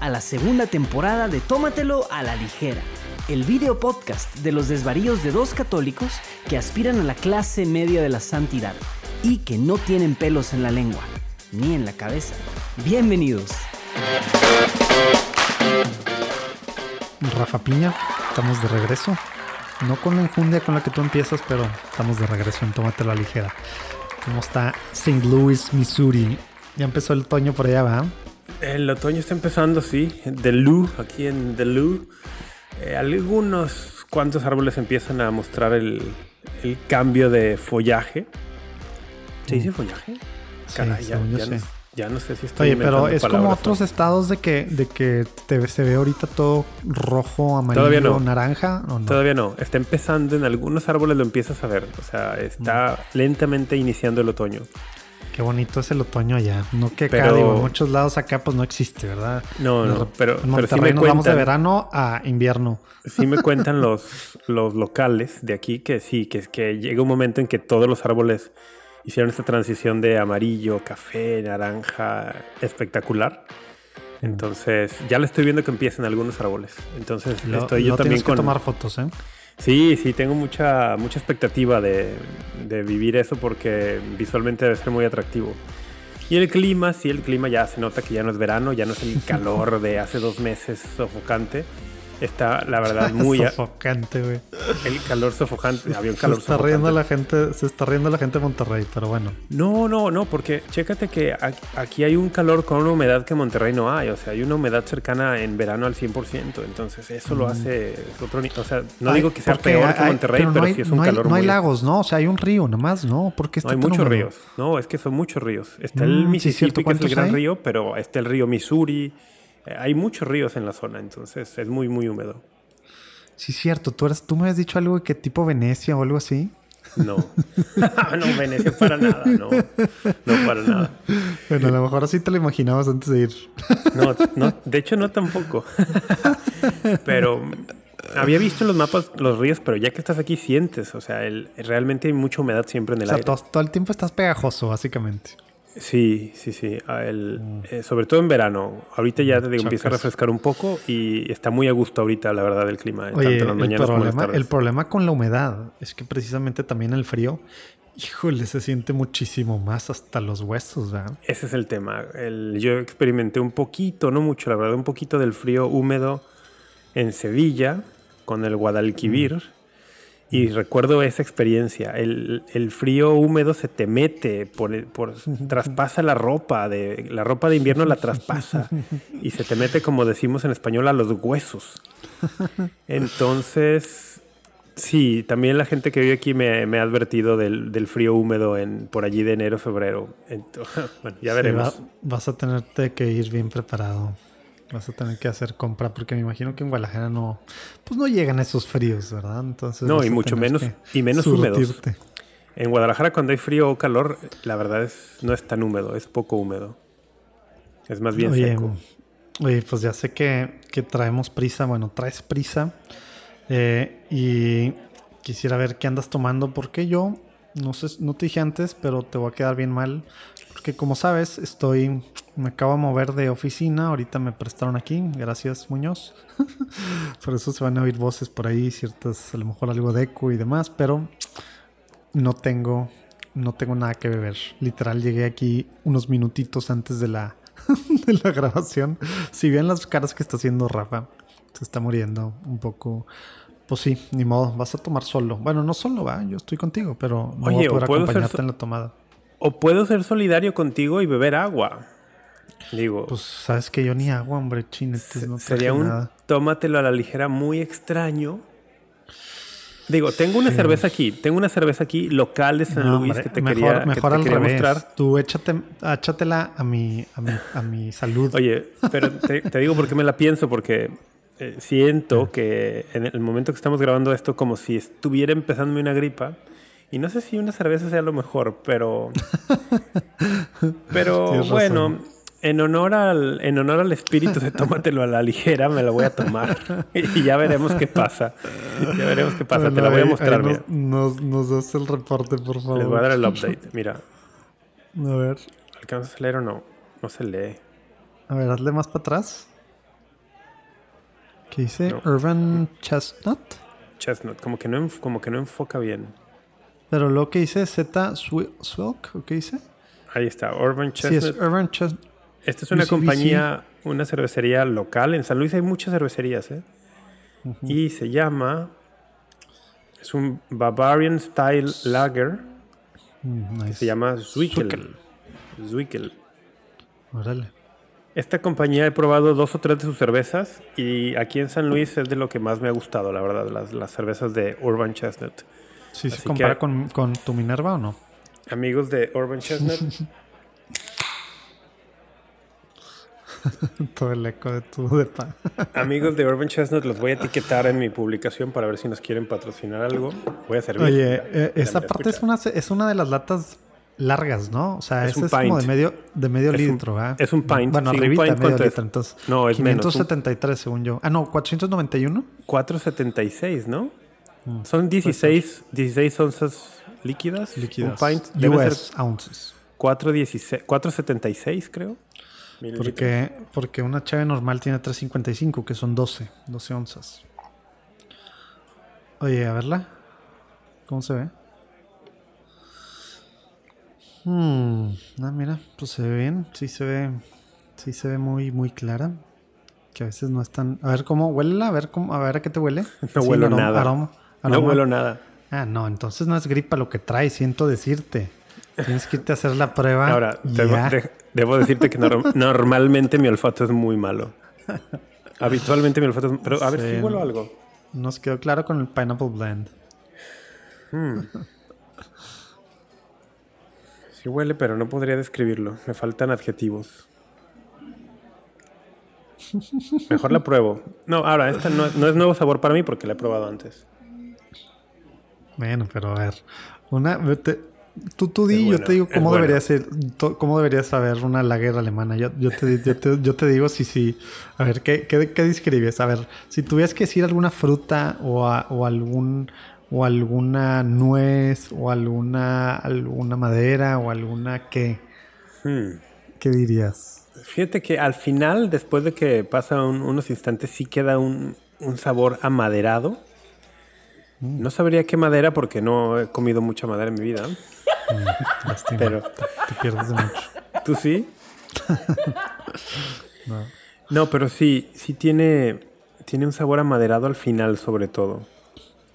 a la segunda temporada de Tómatelo a la ligera, el video podcast de los desvaríos de dos católicos que aspiran a la clase media de la santidad y que no tienen pelos en la lengua ni en la cabeza. Bienvenidos. Rafa Piña, estamos de regreso. No con la injundia con la que tú empiezas, pero estamos de regreso en Tómatelo a la ligera. ¿Cómo está St. Louis, Missouri? Ya empezó el otoño por allá, ¿va? El otoño está empezando, sí. Delú, aquí en Delú. Eh, algunos cuantos árboles empiezan a mostrar el, el cambio de follaje. ¿Se dice follaje? Caray, ya, ya, no, ya, no, sé si estoy Oye, pero es como otros estados de que, de que te, se ve ahorita todo rojo, amarillo, Todavía no. naranja. ¿o no? Todavía no. Está empezando en algunos árboles, lo empiezas a ver. O sea, está lentamente iniciando el otoño. Qué bonito es el otoño allá. No que acá, digo, en muchos lados acá pues no existe, ¿verdad? No, no, pero, en Monterrey pero sí me nos cuentan, vamos de verano a invierno. Sí me cuentan los, los locales de aquí que sí, que, que llega un momento en que todos los árboles hicieron esta transición de amarillo, café, naranja, espectacular. Entonces, ya lo estoy viendo que empiezan algunos árboles. Entonces, Lo, estoy yo lo también con que tomar fotos, ¿eh? Sí, sí, tengo mucha, mucha expectativa de, de, vivir eso porque visualmente debe ser muy atractivo. Y el clima, sí, el clima ya se nota que ya no es verano, ya no es el calor de hace dos meses sofocante. Está, la verdad, muy... sofocante, güey. El calor sofocante. Había un calor se está sofocante. riendo la gente, se está riendo la gente de Monterrey, pero bueno. No, no, no, porque chécate que aquí hay un calor con una humedad que Monterrey no hay. O sea, hay una humedad cercana en verano al 100%. Entonces, eso lo hace es otro O sea, no Ay, digo que sea peor que hay- Monterrey, pero, no hay, sí es un no hay- calor no hay muy... lagos, ¿no? O sea, hay un río nomás, ¿no? Porque No hay muchos ríos. No, es que son muchos ríos. Está el Mm, sí, Mississippi, cierto. que es el ¿Cuántos gran hay? río, pero está el río Missouri. Hay muchos ríos en la zona, entonces es muy, muy húmedo. Sí, cierto. Tú, me habías dicho algo de que tipo Venecia o algo así. No. no, Venecia para nada, no. No para nada. Bueno, a lo mejor así te lo imaginabas antes de ir. No, no, de hecho no tampoco. pero había visto en los mapas los ríos, pero ya que estás aquí sientes, o sea, el, realmente hay mucha humedad siempre en O el sea, aire. todo, todo el tiempo estás pegajoso, básicamente. Sí, sí, sí. El- eh, sobre todo en verano. Ahorita ya te digo, empieza a refrescar un poco y está muy a gusto ahorita, la verdad, el clima. eh, Oye, tanto en las el mañanas como las problema, tardes. el problema con la humedad es que precisamente también el frío, híjole, se siente muchísimo más hasta los huesos, ¿verdad? Ese es el tema. El- yo experimenté un poquito, no mucho, la verdad, un poquito del frío húmedo en Sevilla con el Guadalquivir. Mm. Y recuerdo esa experiencia. El, el frío húmedo se te mete, por, por- traspasa la ropa. De, la ropa de invierno la traspasa. Y se te mete, como decimos en español, a los huesos. Entonces, sí, también la gente que vive aquí me, me ha advertido del, del frío húmedo en, por allí de enero, febrero. Bueno, ya Sí, veremos. va- vas a tenerte que ir bien preparado. Vas a tener que hacer compra porque me imagino que en Guadalajara no, pues no llegan esos fríos, ¿verdad? Entonces No, y mucho menos- y menos húmedos. surtirte. En Guadalajara cuando hay frío o calor, la verdad es no es tan húmedo, es poco húmedo. Es más bien Oye, seco. oye, pues ya sé que, que traemos prisa, bueno, traes prisa eh, y quisiera ver qué andas tomando porque yo, no sé, no te dije antes, pero te voy a quedar bien mal porque como sabes, estoy, me acabo de mover de oficina, ahorita me prestaron aquí, gracias Muñoz, por eso se van a oír voces por ahí, ciertas, a lo mejor algo de eco y demás, pero no tengo, no tengo nada que beber, literal llegué aquí unos minutitos antes de la de la grabación. Si bien las caras que está haciendo Rafa, se está muriendo un poco. Pues sí, ni modo, vas a tomar solo. Bueno, no solo, va, yo estoy contigo, pero no voy Oye, a o poder acompañarte so- en la tomada. O puedo ser solidario contigo y beber agua. Digo, Pues sabes que yo ni agua, hombre, chinetes, no sería un nada. tómatelo a la ligera muy extraño. Digo, tengo una cerveza aquí, tengo una cerveza aquí local de San No, Luis hombre, que te mejor, quería, que mejor te al quería revés. mostrar. Tú échate, échatela a mi, a mi, a mi salud. Oye, pero te, te digo por qué me la pienso, porque eh, siento que en el momento que estamos grabando esto, como si estuviera empezando una gripa. Y no sé si una cerveza sea lo mejor, pero. Pero bueno, razón. En honor, al, en honor al espíritu de tómatelo a la ligera, me la voy a tomar. y ya veremos qué pasa. Ya veremos qué pasa. Te la voy a ahí- mostrar, ahí mira. nos, nos, nos das el reporte, por favor. Les voy a dar el update. Mira, A ver. ¿alcanzas a leer o no? No se lee. A ver, hazle más para atrás. ¿Qué dice? No. Urban Chestnut. Chestnut, como que no, como que no enfoca bien. Pero lo que dice Z Swi- Swilk, ¿o qué dice? Ahí está, Urban Sí, es Chestnut. Urban Chestnut. Esta es una UCBC. compañía, una cervecería local. En San Luis hay muchas cervecerías, ¿eh? Y se llama. Es un Bavarian Style Lager. Mm, nice. Se llama Zwickel. Zwickel. Órale. Esta compañía he probado dos o tres de sus cervezas y aquí en San Luis es de lo que más me ha gustado, la verdad, las, las cervezas de Urban Chestnut. ¿Sí se compara que- con, con tu Minerva o no? Amigos de Urban Chestnut, Todo el eco de tu depa. amigos de Urban Chestnut, los voy a etiquetar en mi publicación para ver si nos quieren patrocinar algo. Voy a servir. Oye, eh, esa parte es una, es una de las latas largas, ¿no? O sea, Es un es como de medio, de medio Es un- litro, ¿verdad? es un pint, Bueno, sí, un arribita, pint, medio litro. Entonces, No, es menos, un- 573 según yo. Ah, no, 491. 4.76, ¿no? Son 16, 16 onzas líquidas. Mm. Líquidas. Un pint debe US ser ounces. 4.16 4.76, creo. Porque, porque una chave normal tiene 355, que son 12, 12 onzas. Oye, a verla. ¿Cómo se ve? Hmm, ah, mira, pues se ve bien. Sí se ve, sí se ve muy, muy clara. Que a veces no es tan. A ver cómo huele, a ver cómo, a ver a qué te huele. No Sí, huelo aroma- nada. aroma- No huelo nada. Ah, no, entonces no es gripa lo que trae, siento decirte. Tienes que irte a hacer la prueba. Ahora, debo, ya. de- debo decirte que norm- normalmente mi olfato es muy malo. Habitualmente mi olfato es... Pero a ver Sí. si huelo algo. Nos quedó claro con el Pineapple Blend. Sí huele, pero no podría describirlo. Me faltan adjetivos. Mejor la pruebo. No, ahora, esta no, no es nuevo sabor para mí porque la he probado antes. Bueno, pero a ver. Una, vete- tú, tú di, yo te digo cómo bueno. debería ser, cómo debería saber una lager alemana. Yo, yo, te, yo, te, yo te digo si sí. A ver, ¿qué, qué, qué describes? A ver, si tuvieras que decir alguna fruta o, a- o algún o alguna nuez o alguna alguna madera o alguna qué, Hmm. ¿qué dirías? Fíjate que al final, después de que pasa un- unos instantes, sí queda un, un sabor amaderado. Mm. No sabría qué madera porque no he comido mucha madera en mi vida. Pero- te, te pierdes de mucho. ¿Tú sí? No. No, pero sí, sí tiene, tiene un sabor amaderado al final sobre todo.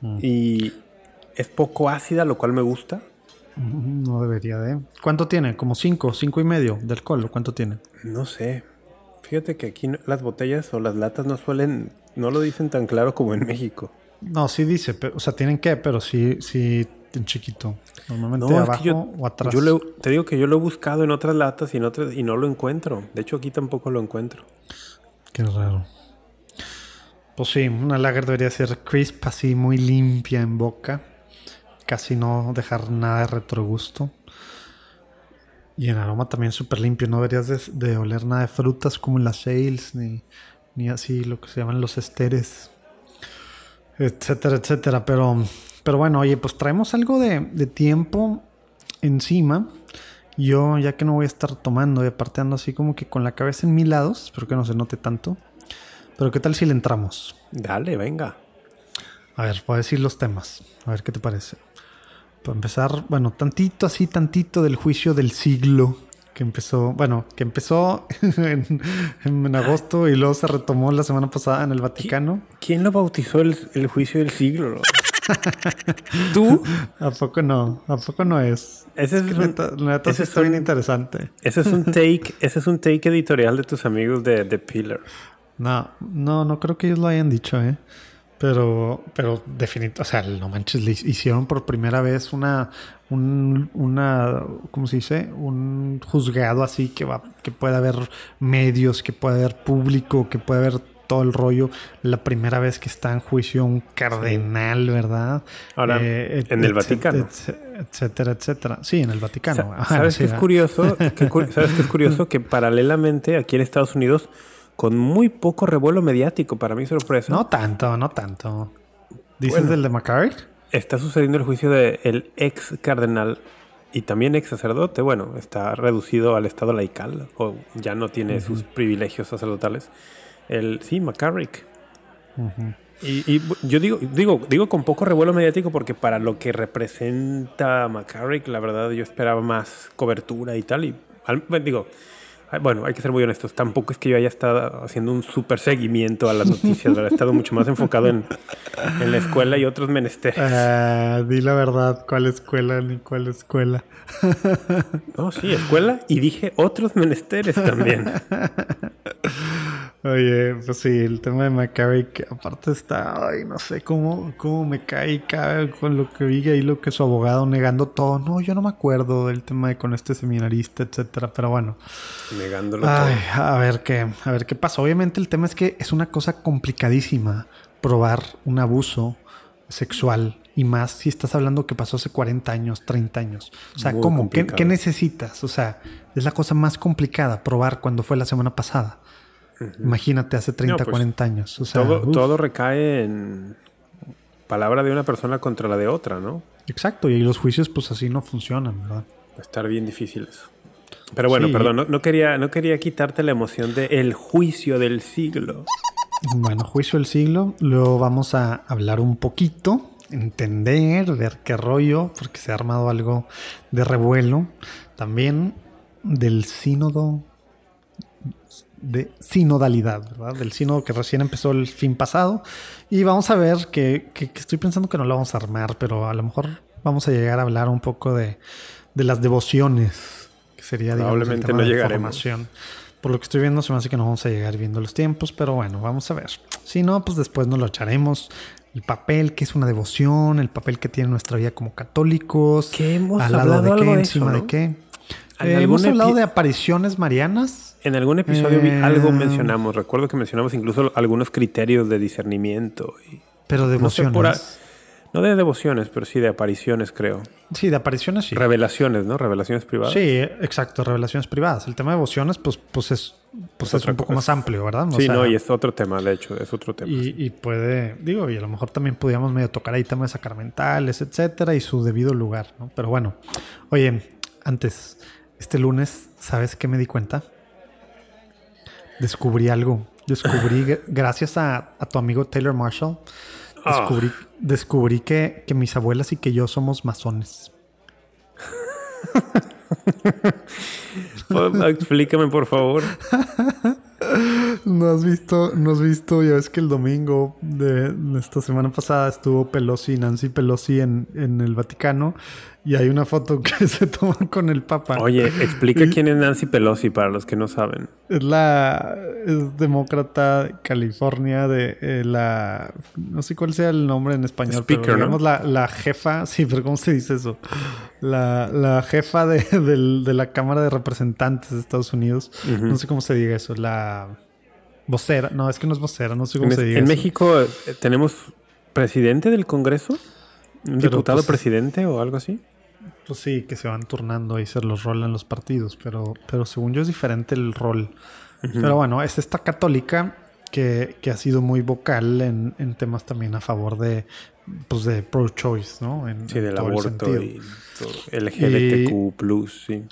Mm. Y es poco ácida, lo cual me gusta. No debería de. ¿Cuánto tiene? Como cinco, cinco y medio de alcohol. ¿o ¿Cuánto tiene? No sé. Fíjate que aquí las botellas o las latas no suelen, no lo dicen tan claro como en México. No, sí dice, pero, o sea, tienen que, pero sí, sí en chiquito. Normalmente No, abajo yo, o atrás. yo lo- te digo que yo lo he buscado en otras latas y en otras y no lo encuentro. De hecho, aquí tampoco lo encuentro. Qué raro. Pues sí, una lager debería ser crisp, así muy limpia en boca. Casi no dejar nada de retrogusto. Y en aroma también súper limpio. No deberías de, de oler nada de frutas como en las sales, ni, ni así lo que se llaman los esteres, etcétera, etcétera. Pero, pero bueno, oye, pues traemos algo de, de tiempo encima. Yo, ya que no voy a estar tomando y aparte ando así como que con la cabeza en mil lados, espero que no se note tanto. Pero ¿qué tal si le entramos? Dale, venga. A ver, voy a decir los temas. A ver qué te parece. Para empezar, bueno, tantito así, tantito del juicio del siglo que empezó, bueno, que empezó en, en agosto y luego se retomó la semana pasada en el Vaticano. ¿Quién lo bautizó el, el juicio del siglo? ¿Tú? ¿A poco no? ¿A poco no es? Ese es, Que un, neta, neta sí ese es está bien un- interesante. ese es un take, ese es un take editorial de tus amigos de The Pillar. No, no, no creo que ellos lo hayan dicho, ¿eh? Pero, pero definitivamente, o sea, no manches, le hicieron por primera vez una, un, una, ¿cómo se dice? Un juzgado así que va, que puede haber medios, que puede haber público, que puede haber todo el rollo. La primera vez que está en juicio un cardenal, ¿verdad? Ahora, et- en el Vaticano. Etcétera, etcétera. Sí, en el Vaticano. Sa- Ajá, ¿Sabes sí, qué es curioso? ¿Qué cu- ¿Sabes qué es curioso? Que paralelamente aquí en Estados Unidos, con muy poco revuelo mediático, para mi sorpresa, No tanto, no tanto. ¿Dices Bueno. del de McCarrick? está sucediendo el juicio del ex cardenal y también ex sacerdote, bueno, está reducido al estado laical o ya no tiene sus privilegios sacerdotales. El, sí, McCarrick. y, yo digo, digo, digo con poco revuelo mediático porque para lo que representa McCarrick, la verdad yo esperaba más cobertura y tal. Y digo, bueno, hay que ser muy honestos. Tampoco es que yo haya estado haciendo un súper seguimiento a las noticias. He estado mucho más enfocado en, la escuela y otros menesteres. Ah, di la verdad, ¿cuál escuela ni cuál escuela? no, sí, escuela y dije otros menesteres también. Oye, pues sí, el tema de McCarrick, aparte está, ay, no sé cómo, cómo me cae y cae con lo que vi ahí, lo que su abogado negando todo. No, yo no me acuerdo del tema de con este seminarista, etcétera, pero bueno. Negándolo ay, A ver qué, a ver qué pasa. Obviamente el tema es que es una cosa complicadísima probar un abuso sexual y más si estás hablando que pasó hace 40 años, 30 años. O sea, ¿cómo? ¿Qué, ¿Qué, necesitas? O sea, es la cosa más complicada probar cuando fue la semana pasada. Imagínate hace 30, 40 pues, años. todo, recae en palabra de una persona contra la de otra, ¿no? Exacto, y los juicios pues así no funcionan, ¿verdad? Estar bien difícil eso. Pero bueno, perdón, no, quería, no quería quitarte la emoción de el juicio del siglo. Bueno, juicio del siglo, lo vamos a hablar un poquito, entender, ver qué rollo, porque se ha armado algo de revuelo. También del sínodo de sinodalidad, ¿verdad? Del sínodo que recién empezó el fin pasado. Y vamos a ver que, estoy pensando que no lo vamos a armar, pero a lo mejor vamos a llegar a hablar un poco de, las devociones, que sería, Probablemente no llegaremos. Por lo que estoy viendo, se me hace que no vamos a llegar viendo los tiempos, pero bueno, vamos a ver. Si no, pues después nos lo echaremos. El papel que es una devoción, el papel que tiene nuestra vida como católicos. ¿Qué hemos al lado de qué, encima de qué. Eh, hemos hablado de apariciones marianas. En algún episodio algo eh, mencionamos. Recuerdo que mencionamos incluso algunos criterios de discernimiento. Y, pero devociones. No, de devociones, pero sí de apariciones, creo. Sí, de apariciones sí. Revelaciones, ¿no? Revelaciones privadas. Sí, exacto, revelaciones privadas. El tema de devociones, pues, pues es, pues es, un poco más amplio, ¿verdad? sí, no, y es otro tema, de hecho, es otro tema. Y, puede, digo, y a lo mejor también podríamos medio tocar ahí temas sacramentales, etcétera, y su debido lugar, ¿no? Pero bueno, oye, antes, este lunes, ¿sabes qué me di cuenta? Descubrí algo. Descubrí, gracias a, tu amigo Taylor Marshall, descubrí, ah. descubrí que, que, mis abuelas y que yo somos masones. Explícame, por favor. No has visto, no has visto, ya ves que el domingo de esta semana pasada estuvo Pelosi, Nancy Pelosi en, en el Vaticano y hay una foto que se toma con el Papa. Oye, explica quién es Nancy Pelosi para los que no saben. Es la es demócrata de California de eh, la no sé cuál sea el nombre en español, Speaker, pero digamos la, la, jefa, sí, pero ¿cómo se dice eso? La, la jefa de, de, la Cámara de Representantes de Estados Unidos. No sé cómo se diga eso, la vocera, no, es que no es vocera, no sé cómo se diga. En México eh, tenemos presidente del Congreso, un diputado pues, presidente o algo así. Pues sí, que se van turnando y se los rolan los partidos, pero, pero según yo es diferente el rol. Pero bueno, es esta católica que, ha sido muy vocal en, temas también a favor de, pues de pro-choice, ¿no? En, sí, del aborto y todo, LGBTQ+, sí.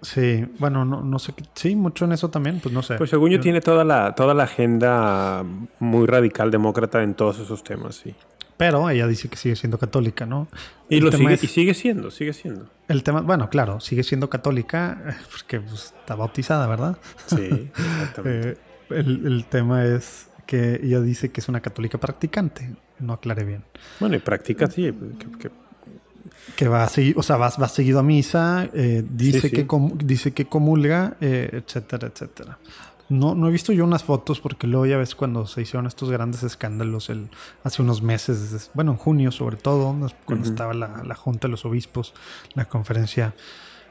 Sí, bueno, no, no sé, sí, mucho en eso también, pues no sé. Pues según yo, tiene toda la, toda la agenda muy radical demócrata en todos esos temas, sí. Pero ella dice que sigue siendo católica, ¿no? Y, lo sigue, y sigue siendo, sigue siendo. El tema, bueno, claro, sigue siendo católica eh, porque pues, está bautizada, ¿verdad? Sí, exactamente. Eh, el, tema es que ella dice que es una católica practicante. No aclaré bien. Bueno, y practica, sí. Que, va a seguir, o sea, va, va seguido a misa, eh, dice, Que dice que comulga, etcétera, etcétera. No, no he visto yo unas fotos porque luego ya ves cuando se hicieron estos grandes escándalos el, hace unos meses, bueno, en junio sobre todo, cuando estaba la, Junta de los Obispos, la conferencia,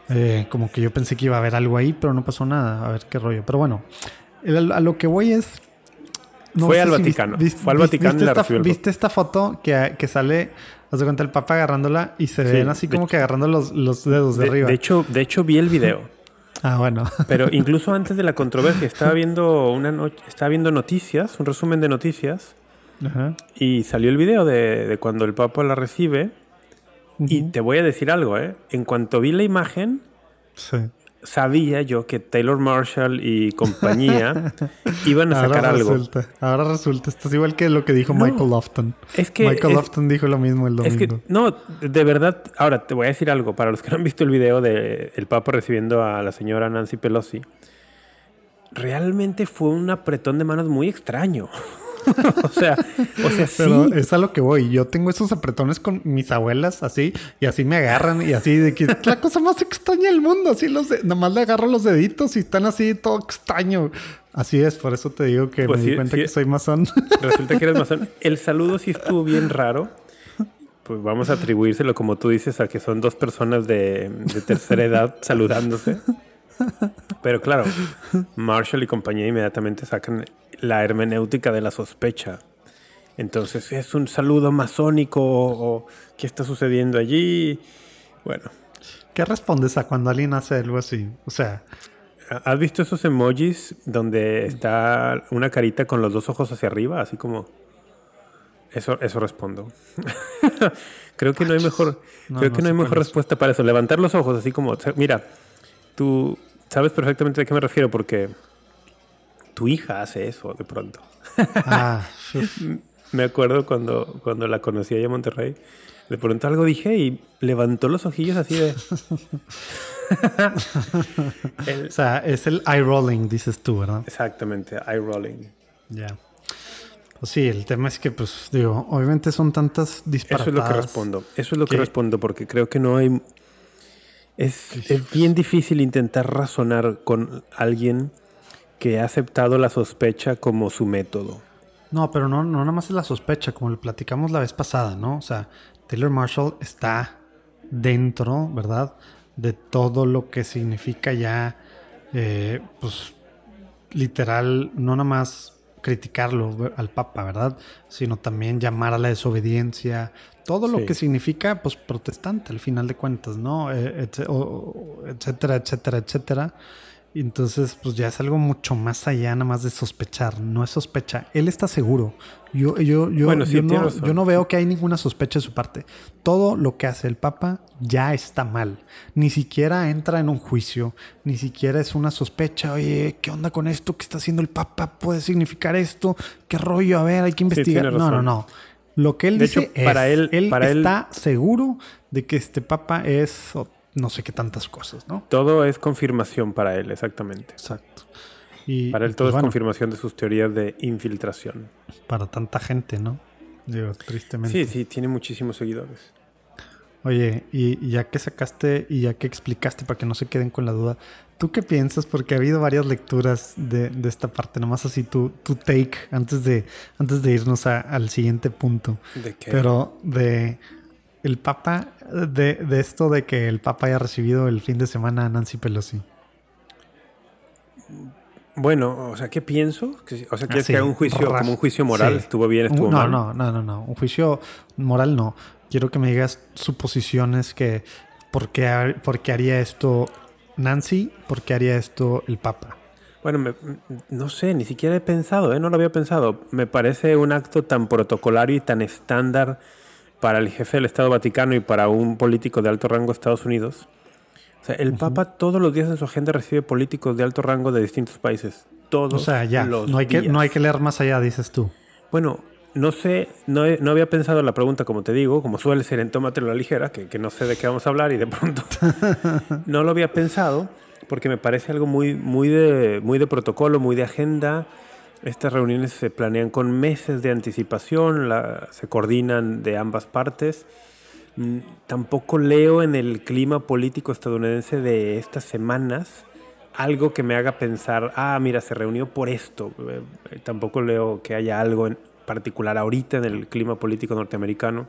eh, como que yo pensé que iba a haber algo ahí, pero no pasó nada, a ver qué rollo. Pero bueno, a lo que voy es... Fue al Vaticano. Fue al Vaticano la esta, ¿Viste esta foto que, que sale... Haz de cuenta el Papa agarrándola y se ven así como que agarrando los, los dedos de, de, arriba. De hecho, de hecho, vi el video. Ah, bueno. Pero incluso antes de la controversia, estaba viendo, una estaba viendo noticias, un resumen de noticias, y salió el video de, cuando el Papa la recibe Y te voy a decir algo, ¿eh? En cuanto vi la imagen, sabía yo que Taylor Marshall y compañía iban a sacar ahora algo. Resulta, ahora resulta, esto es igual que lo que dijo Michael Lofton. Es que Michael Lofton dijo lo mismo el domingo. Es que, no, de verdad, ahora te voy a decir algo. Para los que no han visto el video de el Papa recibiendo a la señora Nancy Pelosi, realmente fue un apretón de manos muy extraño. o sea, o sea, Pero es a lo que voy. Yo tengo esos apretones con mis abuelas así y así me agarran y así de que es la cosa más extraña del mundo. Así los de, nomás le agarro los deditos y están así todo extraño. Así es, por eso te digo que Pues me sí, di cuenta sí. que soy masón. Resulta que eres masón. El saludo sí estuvo bien raro. Pues vamos a atribuírselo, como tú dices, a que son dos personas de, de tercera edad saludándose. Pero claro, Marshall y compañía inmediatamente sacan la hermenéutica de la sospecha. Entonces, ¿es un saludo masónico o qué está sucediendo allí? Bueno, ¿Qué respondes a cuando alguien hace algo así? O sea, ¿has visto esos emojis donde está una carita con los dos ojos hacia arriba? Así como... Eso, eso respondo. creo que no hay mejor, No, creo que no hay mejor respuesta para eso. Levantar los ojos así como, mira, tú sabes perfectamente de qué me refiero porque tu hija hace eso de pronto. ah, Me acuerdo cuando, cuando la conocí allá en Monterrey. De pronto algo dije y levantó los ojillos así de... El- o sea, es el eye rolling, dices tú, ¿verdad? exactamente, eye rolling. Ya. Pues sí, el tema es que, pues, digo, obviamente son tantas Eso disparatadas. es lo que respondo. Eso es lo que que- respondo porque creo que no hay... Es, es bien difícil intentar razonar con alguien que ha aceptado la sospecha como su método. No, pero no, no nada más es la sospecha, como lo platicamos la vez pasada, ¿no? O sea, Taylor Marshall está dentro, ¿verdad? De todo lo que significa ya, eh, pues, literal, no nada más criticarlo al Papa, ¿verdad? Sino también llamar a la desobediencia, todo lo Sí. que significa, pues, protestante al final de cuentas, ¿no? Eh, etcétera, etcétera, etcétera. Y Entonces, pues ya es algo mucho más allá, nada más de sospechar. No es sospecha. Él está seguro. Yo, yo, yo, Bueno, yo, no, yo no veo que hay ninguna sospecha de su parte. Todo lo que hace el Papa ya está mal. Ni siquiera entra en un juicio. Ni siquiera es una sospecha. Oye, ¿qué onda con esto? ¿Qué está haciendo el Papa? ¿Puede significar esto? ¿Qué rollo? A ver, hay que investigar. no, no, no. Lo que él De dice hecho, es, para él- para él- está seguro de que este Papa es no sé qué tantas cosas, ¿no? Todo es confirmación para él, exactamente. Exacto. Y, Para él y, todo pues, es bueno, confirmación de sus teorías de infiltración. para tanta gente, ¿no? Digo, tristemente. Sí, sí, tiene muchísimos seguidores. Oye, y, y ya que sacaste y ya que explicaste para que no se queden con la duda, ¿tú qué piensas? Porque ha habido varias lecturas de, de esta parte, nomás así tu, tu take antes de, antes de irnos a- al siguiente punto. ¿De qué? Pero de el Papa, de, de esto de que el Papa haya recibido el fin de semana a Nancy Pelosi. Bueno, o sea, ¿qué pienso? O sea, ¿quieres Así, que haga un juicio, como un juicio moral? sí. ¿Estuvo bien, estuvo no, mal? no, no, no, no. Un juicio moral no. Quiero que me digas suposiciones que por qué, por qué haría esto Nancy, por qué haría esto el Papa. Bueno, me- no sé, ni siquiera he pensado, ¿eh? no lo había pensado. Me parece un acto tan protocolario y tan estándar para el jefe del Estado Vaticano y para un político de alto rango de Estados Unidos. O sea, el Papa todos los días en su agenda recibe políticos de alto rango de distintos países. Todos O sea, ya, los no hay, que, días. no hay que leer más allá, dices tú. Bueno, no sé, no, he- no había pensado en la pregunta, como te digo, como suele ser en Tómatelo a la ligera, que, que no sé de qué vamos a hablar y de pronto no lo había pensado, porque me parece algo muy, muy, de, muy de protocolo, muy de agenda. Estas reuniones se planean con meses de anticipación, la- se coordinan de ambas partes. Mm, Tampoco leo en el clima político estadounidense de estas semanas algo que me haga pensar, ah, mira, se reunió por esto. Eh, eh, tampoco leo que haya algo en particular ahorita en el clima político norteamericano.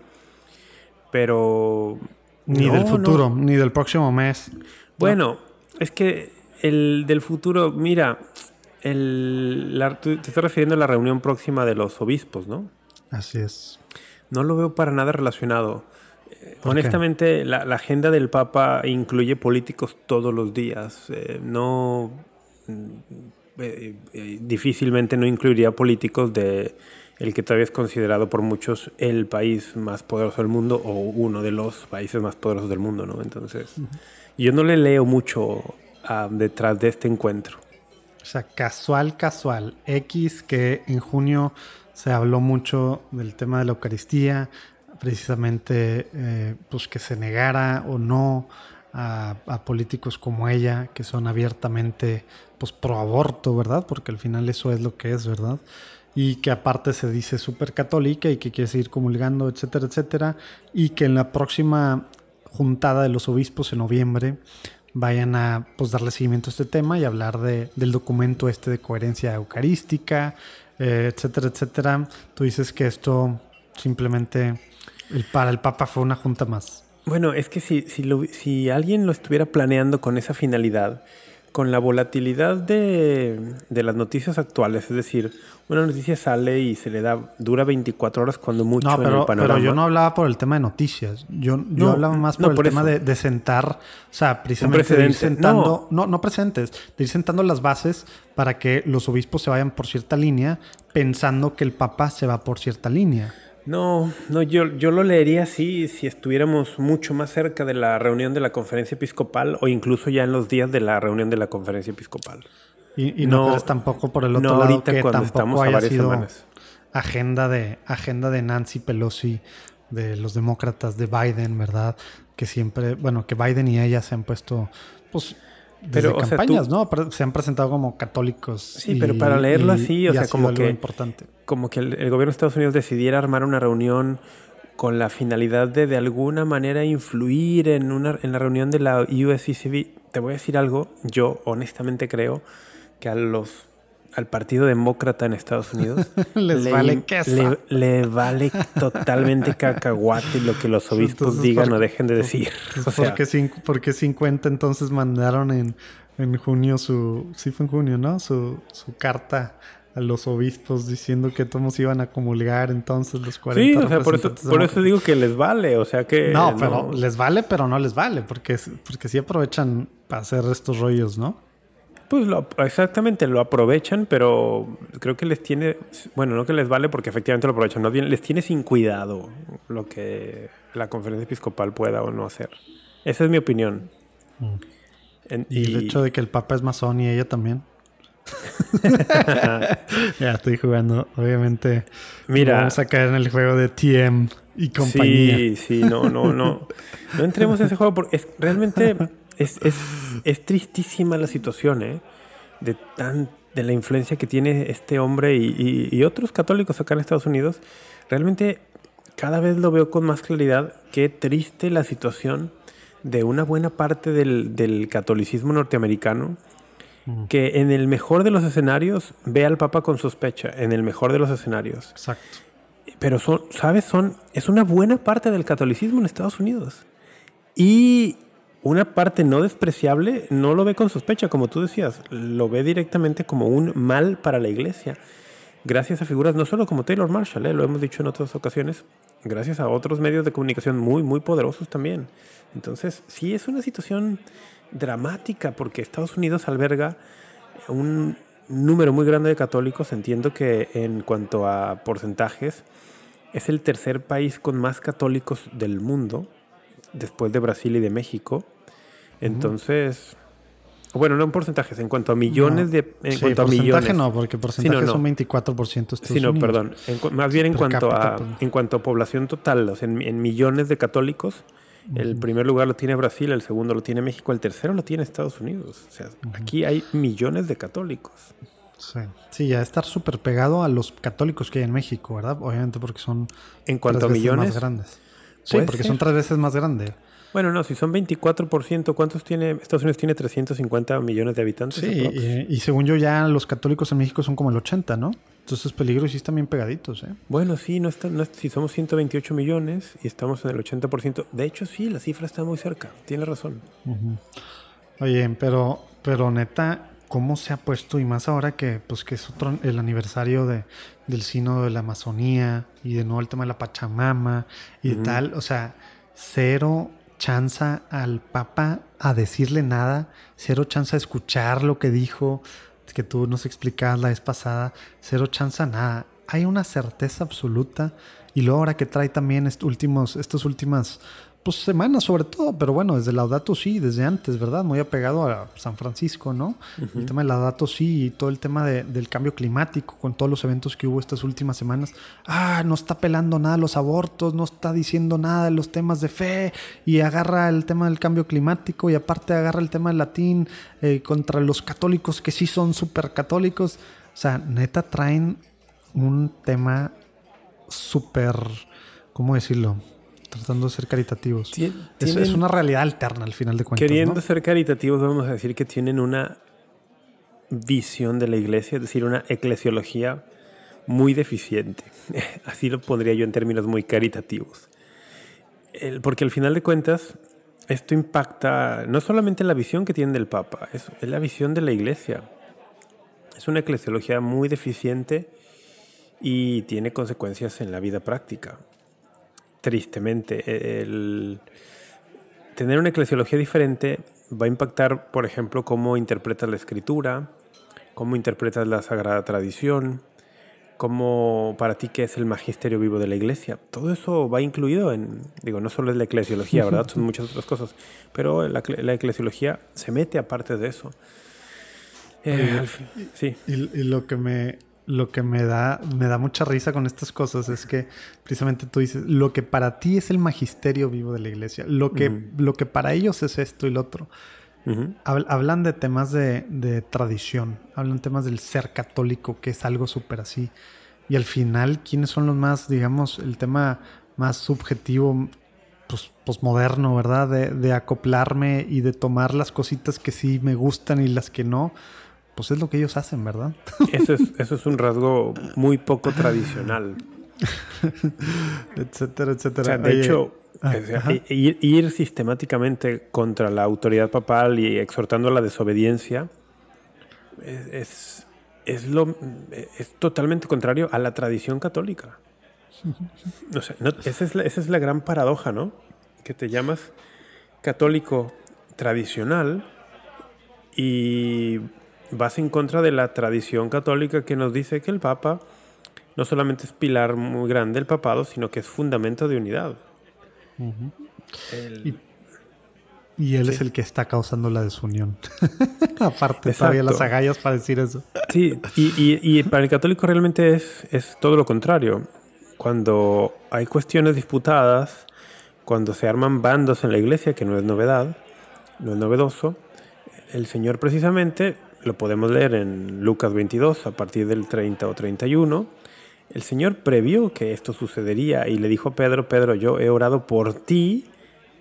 Pero... Ni no, del no. futuro, ni del próximo mes. Bueno, es que el del futuro, mira, el, la- te estás refiriendo a la reunión próxima de los obispos, ¿no? Así es. No lo veo para nada relacionado. Honestamente, la, la agenda del Papa incluye políticos todos los días. Eh, no. mm, eh, eh, difícilmente no incluiría políticos de el que todavía es considerado por muchos el país más poderoso del mundo o uno de los países más poderosos del mundo, ¿no? Entonces, yo no le leo mucho detrás de este encuentro. O sea, casual, casual. X, que en junio se habló mucho del tema de la Eucaristía, precisamente eh, pues que se negara o no a, políticos como ella, que son abiertamente pues pro aborto, ¿verdad? Porque al final eso es lo que es, ¿verdad? y que aparte se dice súper católica y que quiere seguir comulgando, etcétera, etcétera, y que en la próxima juntada de los obispos en noviembre vayan a pues, darle seguimiento a este tema y hablar de, del documento este de coherencia eucarística, eh, etcétera, etcétera. Tú dices que esto simplemente para el Papa fue una junta más. Bueno, es que si, si alguien lo estuviera planeando con esa finalidad, con la volatilidad de, las noticias actuales, es decir, una noticia sale y se le da, dura 24 horas cuando mucho pero, en el panorama. Pero yo no hablaba por el tema de noticias, yo, yo hablaba más por el tema de, sentar, o sea, precisamente de ir sentando, no. no, presentes, de ir sentando las bases para que los obispos se vayan por cierta línea, pensando que el Papa se va por cierta línea. No, no, yo, yo lo leería así si estuviéramos mucho más cerca de la reunión de la conferencia episcopal o incluso ya en los días de la reunión de la conferencia episcopal. Y, no, crees tampoco por el otro lado que tampoco haya sido agenda de agenda de Nancy Pelosi, de los demócratas, de Biden, ¿verdad? Que siempre, bueno, que Biden y ella se han puesto, pues desde pero, campañas, ¿no? Se han presentado como católicos. Sí, pero para leerlo así, o sea, como que, importante. como que el, gobierno de Estados Unidos decidiera armar una reunión con la finalidad de de alguna manera influir en, una, en la reunión de la USCCB. Te voy a decir algo, yo honestamente creo que a los al Partido Demócrata en Estados Unidos Les le, vale le, vale totalmente cacahuate lo que los obispos digan o dejen de decir. O sea, ¿por, qué 50 entonces mandaron en, en junio su... Sí fue en junio, ¿no? Su, su carta a los obispos diciendo que todos iban a comulgar entonces los 40 Sí, o sea, por eso, por eso digo que les vale, o sea que... No, pero les vale, pero no les vale, porque, porque sí aprovechan para hacer estos rollos, ¿no? Pues exactamente, lo aprovechan, pero creo que les tiene, bueno, no que les vale porque efectivamente lo aprovechan, no bien les tiene sin cuidado lo que la conferencia episcopal pueda o no hacer. Esa es mi opinión. Mm. y, el hecho de que el Papa es masón y ella también. ya estoy jugando, obviamente. Mira, vamos a caer en el juego de TM y compañía. Sí, sí, no, no, no. No entremos en ese juego porque es realmente es, es, es, tristísima la situación, ¿eh? De, tan, de la influencia que tiene este hombre y, y, otros católicos acá en Estados Unidos. Realmente cada vez lo veo con más claridad. Qué triste la situación de una buena parte del, del catolicismo norteamericano mm. que en el mejor de los escenarios ve al Papa con sospecha, en el mejor de los escenarios. Exacto. Pero son, ¿sabes? Son, es una buena parte del catolicismo en Estados Unidos. Y una parte no despreciable no lo ve con sospecha, como tú decías, lo ve directamente como un mal para la iglesia. Gracias a figuras no solo como Taylor Marshall, ¿eh? lo hemos dicho en otras ocasiones, gracias a otros medios de comunicación muy, muy poderosos también. Entonces, sí es una situación dramática porque Estados Unidos alberga un número muy grande de católicos. Entiendo que en cuanto a porcentajes, es el tercer país con más católicos del mundo después de Brasil y de México. Entonces, bueno, no en porcentajes, en cuanto a millones de... En cuanto a millones. no, porque porcentaje son 24% Estados sí, no, perdón. más bien en cuanto, a, en cuanto a población total, o sea, en, millones de católicos, el primer lugar lo tiene Brasil, el segundo lo tiene México, el tercero lo tiene Estados Unidos. O sea, aquí hay millones de católicos. Sí, sí ya estar súper pegado a los católicos que hay en México, ¿verdad? Obviamente porque son... En cuanto a millones... Más grandes. Sí, porque son tres veces más grandes. Bueno, no, si son 24%, ¿cuántos tiene? Estados Unidos tiene 350 millones de habitantes. Sí, y, según yo ya los católicos en México son como el 80, ¿no? Entonces peligros sí están bien pegaditos, ¿eh? Bueno, sí, no está, si somos 128 millones y estamos en el 80%, de hecho sí, la cifra está muy cerca, tiene razón. Oye, pero, pero neta, ¿cómo se ha puesto? Y más ahora que, pues, que es otro, el aniversario de, del sino de la Amazonía y de nuevo el tema de la Pachamama y tal, o sea, cero chanza al Papa a decirle nada, cero chance a escuchar lo que dijo, que tú nos explicabas la vez pasada, cero chance a nada. Hay una certeza absoluta y luego ahora que trae también estos últimos, estas últimas pues, semanas sobre todo, pero bueno, desde Laudato sí, desde antes, ¿verdad? Muy apegado a San Francisco, ¿no? El tema de Laudato sí y todo el tema del cambio climático con todos los eventos que hubo estas últimas semanas. Ah, no está pelando nada los abortos, no está diciendo nada de los temas de fe y agarra el tema del cambio climático y aparte agarra el tema del latín eh, contra los católicos que sí son súper católicos. O sea, neta traen un tema súper, ¿cómo decirlo? Tratando de ser caritativos. es, una realidad alterna al final de cuentas. Queriendo ser caritativos, vamos a decir que tienen una visión de la iglesia, es decir, una eclesiología muy deficiente. Así lo pondría yo en términos muy caritativos. porque al final de cuentas, esto impacta no solamente la visión que tienen del Papa, es, es la visión de la iglesia. Es una eclesiología muy deficiente y tiene consecuencias en la vida práctica tristemente. El tener una eclesiología diferente va a impactar, por ejemplo, cómo interpretas la escritura, cómo interpretas la sagrada tradición, cómo para ti qué es el magisterio vivo de la iglesia. Todo eso va incluido en, digo, no solo es la eclesiología, ¿verdad? Son muchas otras cosas, pero la, eclesiología se mete aparte de eso. Eh, sí. y, lo que me lo que me da, me da mucha risa con estas cosas es que precisamente tú dices, lo que para ti es el magisterio vivo de la iglesia, lo que, lo que para ellos es esto y lo otro. Hablan de temas de, tradición, hablan temas del ser católico, que es algo súper así. Y al final, ¿quiénes son los más, digamos, el tema más subjetivo, pues, posmoderno, ¿verdad? De, de acoplarme y de tomar las cositas que sí me gustan y las que no pues es lo que ellos hacen, ¿verdad? Eso es, eso es un rasgo muy poco tradicional. etcétera, etcétera. de hecho, ah, ir, sistemáticamente contra la autoridad papal y exhortando a la desobediencia es, es, lo, es totalmente contrario a la tradición católica. esa, es la, esa es la gran paradoja, ¿no? Que te llamas católico tradicional y vas en contra de la tradición católica que nos dice que el Papa no solamente es pilar muy grande del papado, sino que es fundamento de unidad. y, él es el que está causando la desunión. Aparte, todavía las agallas para decir eso. Sí, y, para el católico realmente es, es todo lo contrario. Cuando hay cuestiones disputadas, cuando se arman bandos en la iglesia, que no es novedad, no es novedoso, el Señor precisamente lo podemos leer en Lucas 22 a partir del 30 o 31. El Señor previó que esto sucedería y le dijo a Pedro, Pedro, yo he orado por ti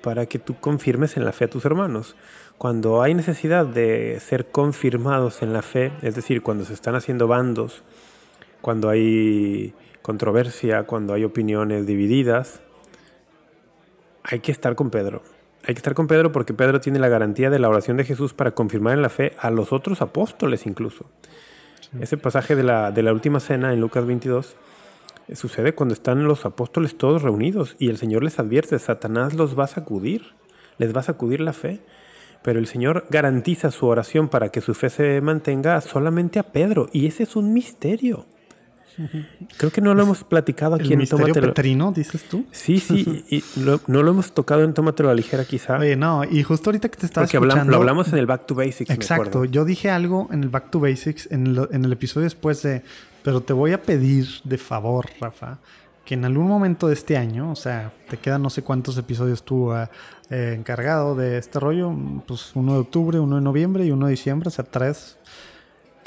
para que tú confirmes en la fe a tus hermanos. Cuando hay necesidad de ser confirmados en la fe, es decir, cuando se están haciendo bandos, cuando hay controversia, cuando hay opiniones divididas, hay que estar con Pedro hay que estar con Pedro porque Pedro tiene la garantía de la oración de Jesús para confirmar en la fe a los otros apóstoles incluso. Ese pasaje de la, de la última cena en Lucas 22 eh, sucede cuando están los apóstoles todos reunidos y el Señor les advierte, Satanás los va a sacudir, les va a sacudir la fe. Pero el Señor garantiza su oración para que su fe se mantenga solamente a Pedro y ese es un misterio. Creo que no lo hemos platicado aquí en Tómatelo. petrino, dices tú? Sí, sí, y no lo hemos tocado en Tómatelo a la ligera quizá. Oye, no, y justo ahorita que te estaba Porque escuchando... lo hablamos en el Back to Basics, Exacto, yo dije algo en el Back to Basics, en el, en el episodio después de... Pero te voy a pedir de favor, Rafa, que en algún momento de este año, o sea, te quedan no sé cuántos episodios tú uh, encargado de este rollo, pues uno de octubre, uno de noviembre y uno de diciembre, o sea, tres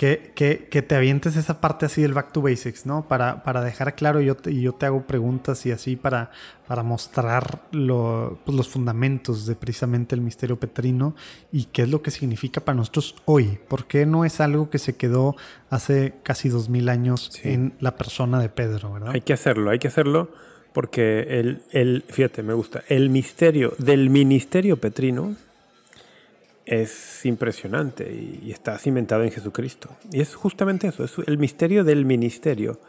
que, que, que, te avientes esa parte así del back to basics, ¿no? Para, para dejar claro, yo te, yo te hago preguntas y así para, para mostrar lo, pues los fundamentos de precisamente el misterio petrino y qué es lo que significa para nosotros hoy. ¿Por qué no es algo que se quedó hace casi dos mil años en la persona de Pedro, ¿verdad? Hay que hacerlo, hay que hacerlo porque el, el, fíjate, me gusta, el misterio del ministerio petrino es impresionante y, está cimentado en Jesucristo. Y es justamente eso, es el misterio del ministerio.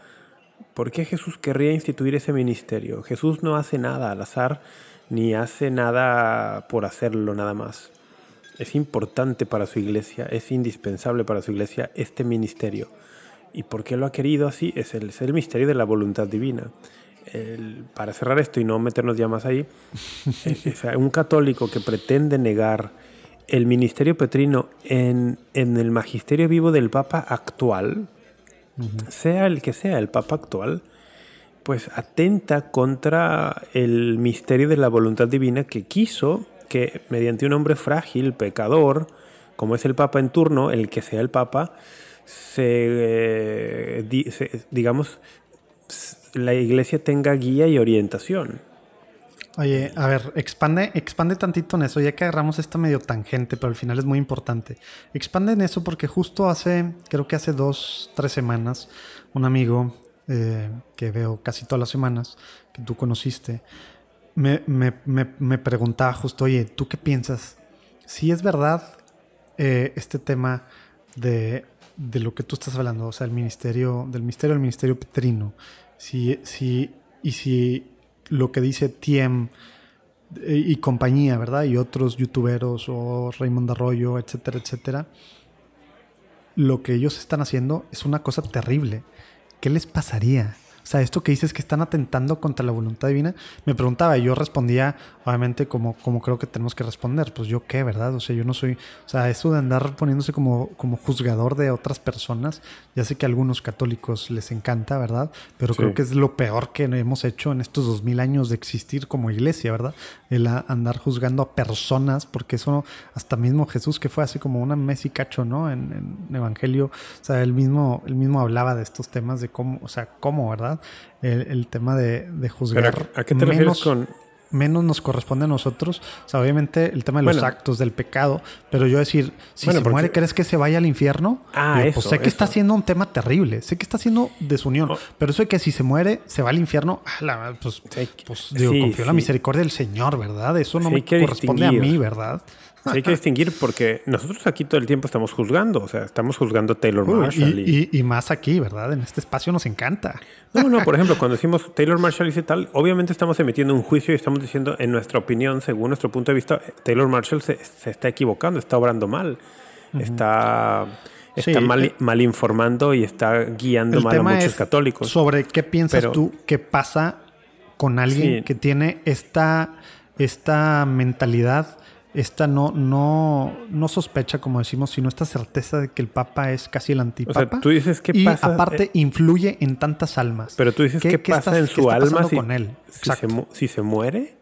¿Por qué Jesús querría instituir ese ministerio? Jesús no hace nada al azar, ni hace nada por hacerlo nada más. es importante para su iglesia, es indispensable para su iglesia este ministerio. ¿Y por qué lo ha querido así? Es el, es el misterio de la voluntad divina. Para cerrar esto y no meternos ya más ahí, o sea, un católico que pretende negar el ministerio petrino en, en el magisterio vivo del Papa actual, sea el que sea el Papa actual, pues atenta contra el misterio de la voluntad divina que quiso que mediante un hombre frágil, pecador, como es el Papa en turno, el que sea el Papa, se, eh, di- se- digamos, la iglesia tenga guía y orientación. Oye, a ver, expande, expande tantito en eso, ya que agarramos esta medio tangente, pero al final es muy importante. Expande en eso porque justo hace, creo que hace dos, tres semanas, un amigo eh, que veo casi todas las semanas, que tú conociste, me, me- me- preguntaba justo, oye, ¿tú qué piensas? Si es verdad eh, este tema de, de lo que tú estás hablando, o sea, el ministerio, del misterio del ministerio petrino, si, si, y si lo que dice Tiem eh, y compañía, ¿verdad? Y otros youtuberos o Raymond Arroyo, etcétera, etcétera, lo que ellos están haciendo es una cosa terrible. ¿Qué les pasaría? O sea, esto que dices que están atentando contra la voluntad divina, me preguntaba y yo respondía, obviamente, como, como creo que tenemos que responder. Pues yo qué, ¿verdad? O sea, yo no soy. O sea, eso de andar poniéndose como, como juzgador de otras personas, ya sé que a algunos católicos les encanta, ¿verdad? Pero Sí. creo que es lo peor que hemos hecho en estos dos mil años de existir como iglesia, ¿verdad? El andar juzgando a personas, porque eso, hasta mismo Jesús, que fue así como una mes y cacho, ¿no? En, en Evangelio, o sea, él mismo, él mismo hablaba de estos temas de cómo, o sea, cómo, ¿verdad? El, el tema de, de juzgar. Pero, ¿a, a qué te refieres menos- con...? menos nos corresponde a nosotros. O sea, obviamente el tema de los Bueno. actos del pecado, pero yo decir, si Bueno, se porque- muere, ¿crees que se vaya al infierno? Ah, eso, Pues sé que está eso. haciendo un tema terrible, sé que está haciendo desunión, Oh. pero eso de que si se muere, se va al infierno, pues, pues, digo, sí, confío en la misericordia del Señor, ¿verdad? Eso no Sí, me corresponde a mí, ¿verdad? Sí, hay que distinguir porque nosotros aquí todo el tiempo estamos juzgando, o sea, estamos juzgando a Taylor Uy, Marshall. y, y- y- más aquí, ¿verdad? En este espacio nos encanta. No, no, por ejemplo, cuando decimos Taylor Marshall dice tal, obviamente estamos emitiendo un juicio y estamos diciendo, en nuestra opinión, según nuestro punto de vista, Taylor Marshall se, se está equivocando, está obrando mal, está, está Sí, mal, eh, mal informando y está guiando mal a muchos católicos. sobre qué piensas Pero- tú que pasa con alguien Sí. que tiene esta, esta mentalidad, esta no, no, no sospecha, como decimos, sino esta certeza de que el Papa es casi el o antipapa. sea, tú dices qué y pasa. aparte eh, influye en tantas almas. pero tú dices ¿qué- qué, qué pasa en su alma si, con él? si se, si muere.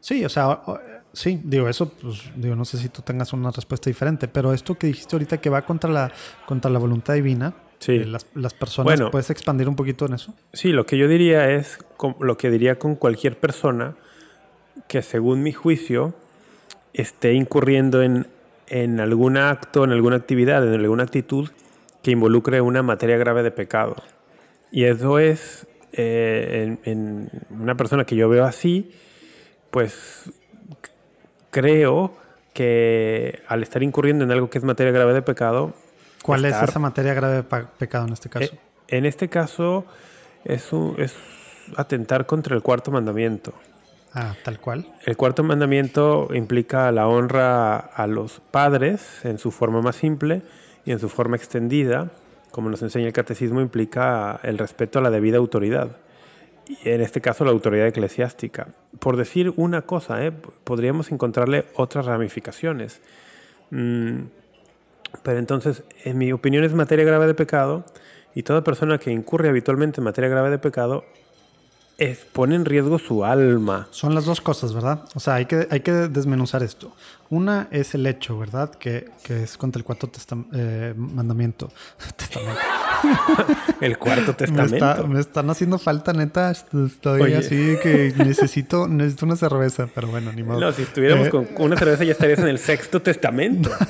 Sí, o sea, o- o- sí, digo, eso, pues, digo, no sé si tú tengas una respuesta diferente, pero esto que dijiste ahorita que va contra la, contra la voluntad divina, Sí. eh, las, las personas, Bueno. ¿puedes expandir un poquito en eso? Sí, lo que yo diría es lo que diría con cualquier persona que según mi juicio esté incurriendo en, en algún acto, en alguna actividad, en alguna actitud que involucre una materia grave de pecado. Y eso es eh, en, en una persona que yo veo así, pues creo que al estar incurriendo en algo que es materia grave de pecado, ¿Cuál estar- es esa materia grave de pecado en este caso? eh, en este caso es, un- es atentar contra el cuarto mandamiento. Ah, tal cual. El cuarto mandamiento implica la honra a los padres en su forma más simple y en su forma extendida, como nos enseña el catecismo, implica el respeto a la debida autoridad. Y en este caso la autoridad eclesiástica. Por decir una cosa, ¿eh? podríamos encontrarle otras ramificaciones. Mm, pero entonces, en mi opinión, es materia grave de pecado y toda persona que incurre habitualmente en materia grave de pecado es, pone en riesgo su alma. Son las dos cosas, ¿verdad? O sea, hay que, hay que desmenuzar esto. Una es el hecho, ¿verdad? Que, que es contra el cuarto eh, mandamiento. Testamento. El cuarto Me, testamento. está- me están haciendo falta, neta. Estoy Oye. así que necesito, necesito una cerveza, pero bueno, ni modo. No, si estuviéramos Eh, con una cerveza ya estarías en el sexto testamento.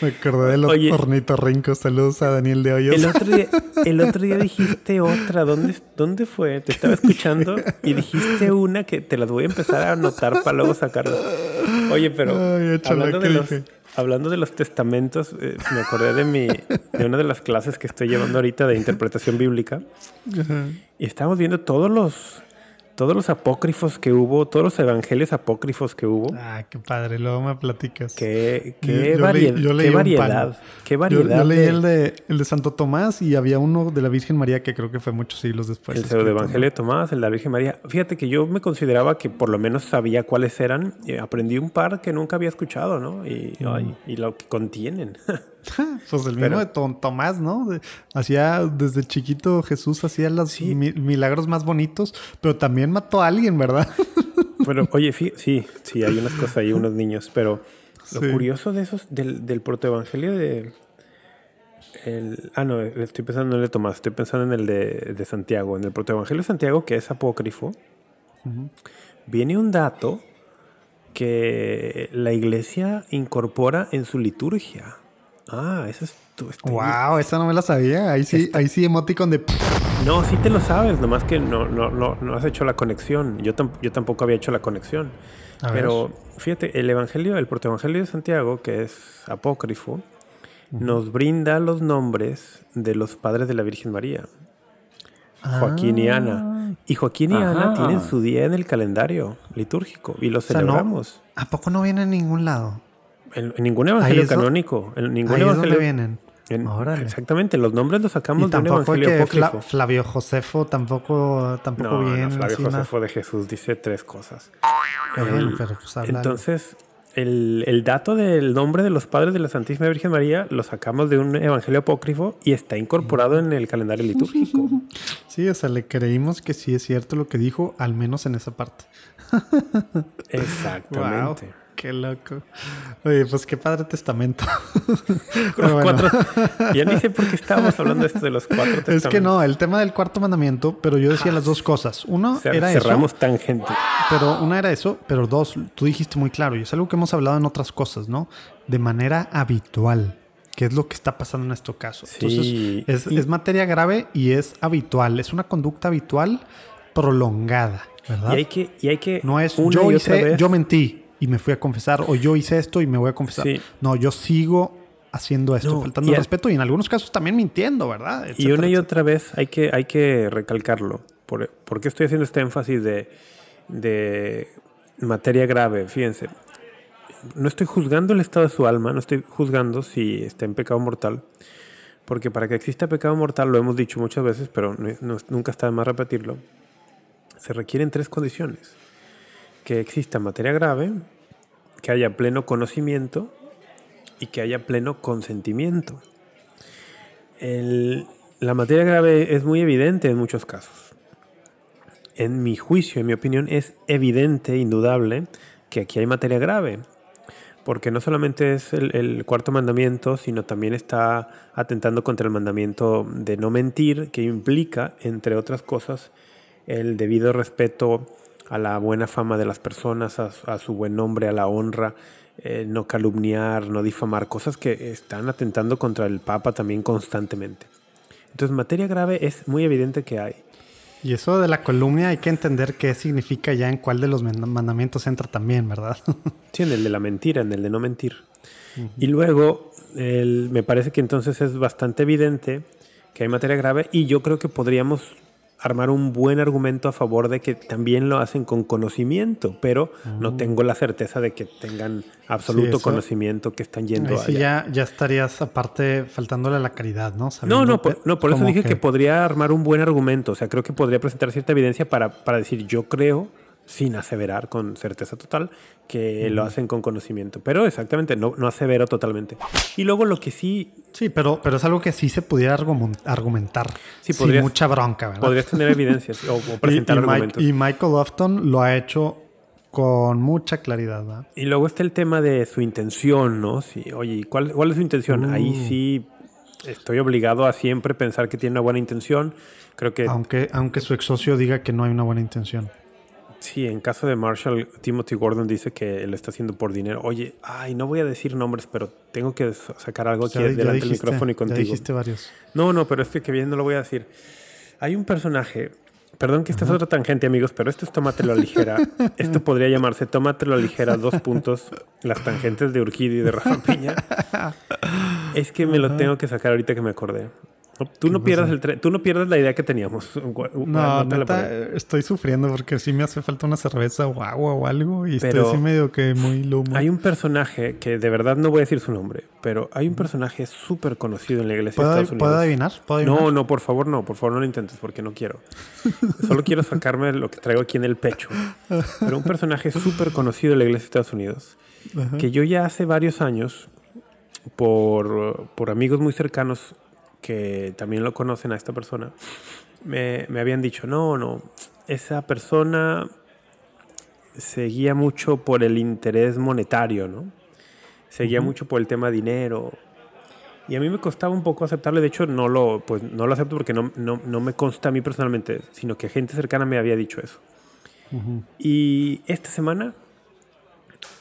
Me acordé del Oye. ornitorrinco. Saludos a Daniel de Hoyos. El otro día, el otro día dijiste otra. ¿Dónde, ¿Dónde fue? Te estaba escuchando y dijiste una que te las voy a empezar a anotar para luego sacarlas. Oye, pero Ay, hablando, de ¿qué los, dije? Hablando de los testamentos, eh, me acordé de, mi, de una de las clases que estoy llevando ahorita de interpretación bíblica. Y estamos viendo todos los, todos los apócrifos que hubo, todos los evangelios apócrifos que hubo. Ah, qué padre, luego me platicas. Qué, qué, variedad. qué variedad. Qué variedad. Yo, leí el, de, el de Santo Tomás y había uno de la Virgen María que creo que fue muchos siglos después. El pseudo evangelio de Tomás, el de la Virgen María. Fíjate que yo me consideraba que por lo menos sabía cuáles eran. Y aprendí un par que nunca había escuchado, ¿no? Y, ay, y lo que contienen. pues el mismo de Tomás, ¿no? hacía desde chiquito Jesús hacía los milagros más bonitos, pero también mató a alguien, ¿verdad? Pero oye, sí, sí, hay unas cosas ahí, unos niños, pero lo curioso de esos, del, del protoevangelio de... El, ah, no, estoy pensando en el de Tomás, estoy pensando en el de, de Santiago. En el protoevangelio de Santiago, que es apócrifo, viene un dato que la iglesia incorpora en su liturgia. Ah, eso es tu Wow, esa no me la sabía. Ahí sí, ahí sí emoticon de. No, sí te lo sabes, nomás que no, no, no, no has hecho la conexión. Yo, yo tampoco había hecho la conexión. Pero fíjate, el Evangelio, el Protoevangelio de Santiago, que es apócrifo, nos brinda los nombres de los padres de la Virgen María. Joaquín y Ana. Ah. Y Joaquín y Ana tienen su día en el calendario litúrgico y lo celebramos. ¿A poco no viene en ningún lado? En, ningún evangelio canónico. En ningún ahí evangelio. Es vienen. exactamente, los nombres los sacamos de un evangelio que apócrifo. Flavio Josefo tampoco, tampoco viene. Flavio Josefo de Jesús dice tres cosas. Pues, entonces, el, el, dato del nombre de los padres de la Santísima Virgen María lo sacamos de un evangelio apócrifo y está incorporado en el calendario litúrgico. Sí, o sea, le creímos que sí es cierto lo que dijo, al menos en esa parte. Exactamente. Qué loco. Oye, pues qué padre testamento. Ya ni sé por qué estábamos hablando de esto de los cuatro testamentos. Es que no, el tema del cuarto mandamiento, pero yo decía las dos cosas. Uno era eso. Cerramos tangente. Pero una era eso, pero dos, tú dijiste muy claro, y es algo que hemos hablado en otras cosas, ¿no? De manera habitual. ¿Qué es lo que está pasando en este caso? Entonces, es, es materia grave y es habitual. Es una conducta habitual prolongada, ¿verdad? Y hay que, y hay que no es yo hice, yo mentí, y me fui a confesar, o yo hice esto y me voy a confesar. No, yo sigo haciendo esto, faltando el respeto y en algunos casos también mintiendo, ¿verdad? y una y otra vez hay que, hay que recalcarlo. ¿Por, qué estoy haciendo este énfasis de, de materia grave? Fíjense, no estoy juzgando el estado de su alma, no estoy juzgando si está en pecado mortal, porque para que exista pecado mortal, lo hemos dicho muchas veces, pero nunca está de más repetirlo, se requieren tres condiciones que exista materia grave, que haya pleno conocimiento y que haya pleno consentimiento. la materia grave es muy evidente en muchos casos. En mi juicio, en mi opinión, es evidente, indudable, que aquí hay materia grave. Porque no solamente es el, el, cuarto mandamiento, sino también está atentando contra el mandamiento de no mentir, que implica, entre otras cosas, el debido respeto a la buena fama de las personas, a, su buen nombre, a la honra, eh, no calumniar, no difamar, cosas que están atentando contra el Papa también constantemente. Entonces, materia grave es muy evidente que hay. Y eso de la calumnia hay que entender qué significa ya en cuál de los mandamientos entra también, ¿verdad? sí, en el de la mentira, en el de no mentir. Y luego, me parece que entonces es bastante evidente que hay materia grave y yo creo que podríamos armar un buen argumento a favor de que también lo hacen con conocimiento, pero no mm. tengo la certeza de que tengan absoluto conocimiento que están yendo a. ya, ya estarías aparte faltándole a la caridad, ¿no? no, no, por, no, por eso dije que... podría armar un buen argumento, o sea, creo que podría presentar cierta evidencia para, para decir yo creo sin aseverar con certeza total que lo hacen con conocimiento. Pero exactamente, no, no asevero totalmente. Y luego lo que sí... Sí, pero, pero es algo que sí se pudiera argumentar. Sí, sin mucha bronca, ¿verdad? Podrías tener evidencias o, presentar argumentos. y Michael Lofton lo ha hecho con mucha claridad. ¿verdad? Y luego está el tema de su intención, ¿no? Sí, oye, ¿cuál, cuál es su intención? Ahí uh. sí estoy obligado a siempre pensar que tiene una buena intención. Creo que... Aunque, aunque su ex socio diga que no hay una buena intención. Sí, en caso de Marshall, Timothy Gordon dice que lo está haciendo por dinero. Oye, ay, no voy a decir nombres, pero tengo que sacar algo aquí delante del micrófono y contigo. Ya dijiste varios. No, no, pero este que bien no lo voy a decir. Hay un personaje, perdón que esta es otra tangente, amigos, pero esto es Tómatelo a ligera. esto podría llamarse Tómatelo a ligera, dos puntos, las tangentes de Urquidi y de Rafa Piña. es que me lo tengo que sacar ahorita que me acordé. Tú no, pierdas el tú no pierdas la idea que teníamos. No, neta, estoy sufriendo porque sí me hace falta una cerveza o agua o algo y estoy así medio que muy lumo. Hay un personaje que de verdad no voy a decir su nombre, pero hay un personaje súper conocido en la iglesia de Estados Unidos. ¿Puedo adivinar? No, no, por favor no, por favor no lo intentes porque no quiero. Solo quiero sacarme lo que traigo aquí en el pecho. Pero un personaje súper conocido en la iglesia de Estados Unidos que yo ya hace varios años por, por amigos muy cercanos que también lo conocen a esta persona, me, me habían dicho, no, no, esa persona seguía mucho por el interés monetario, ¿no? Seguía mucho por el tema dinero. Y a mí me costaba un poco aceptarlo. De hecho, no lo, pues, no lo acepto porque no, no, no me consta a mí personalmente, sino que gente cercana me había dicho eso. Y esta semana,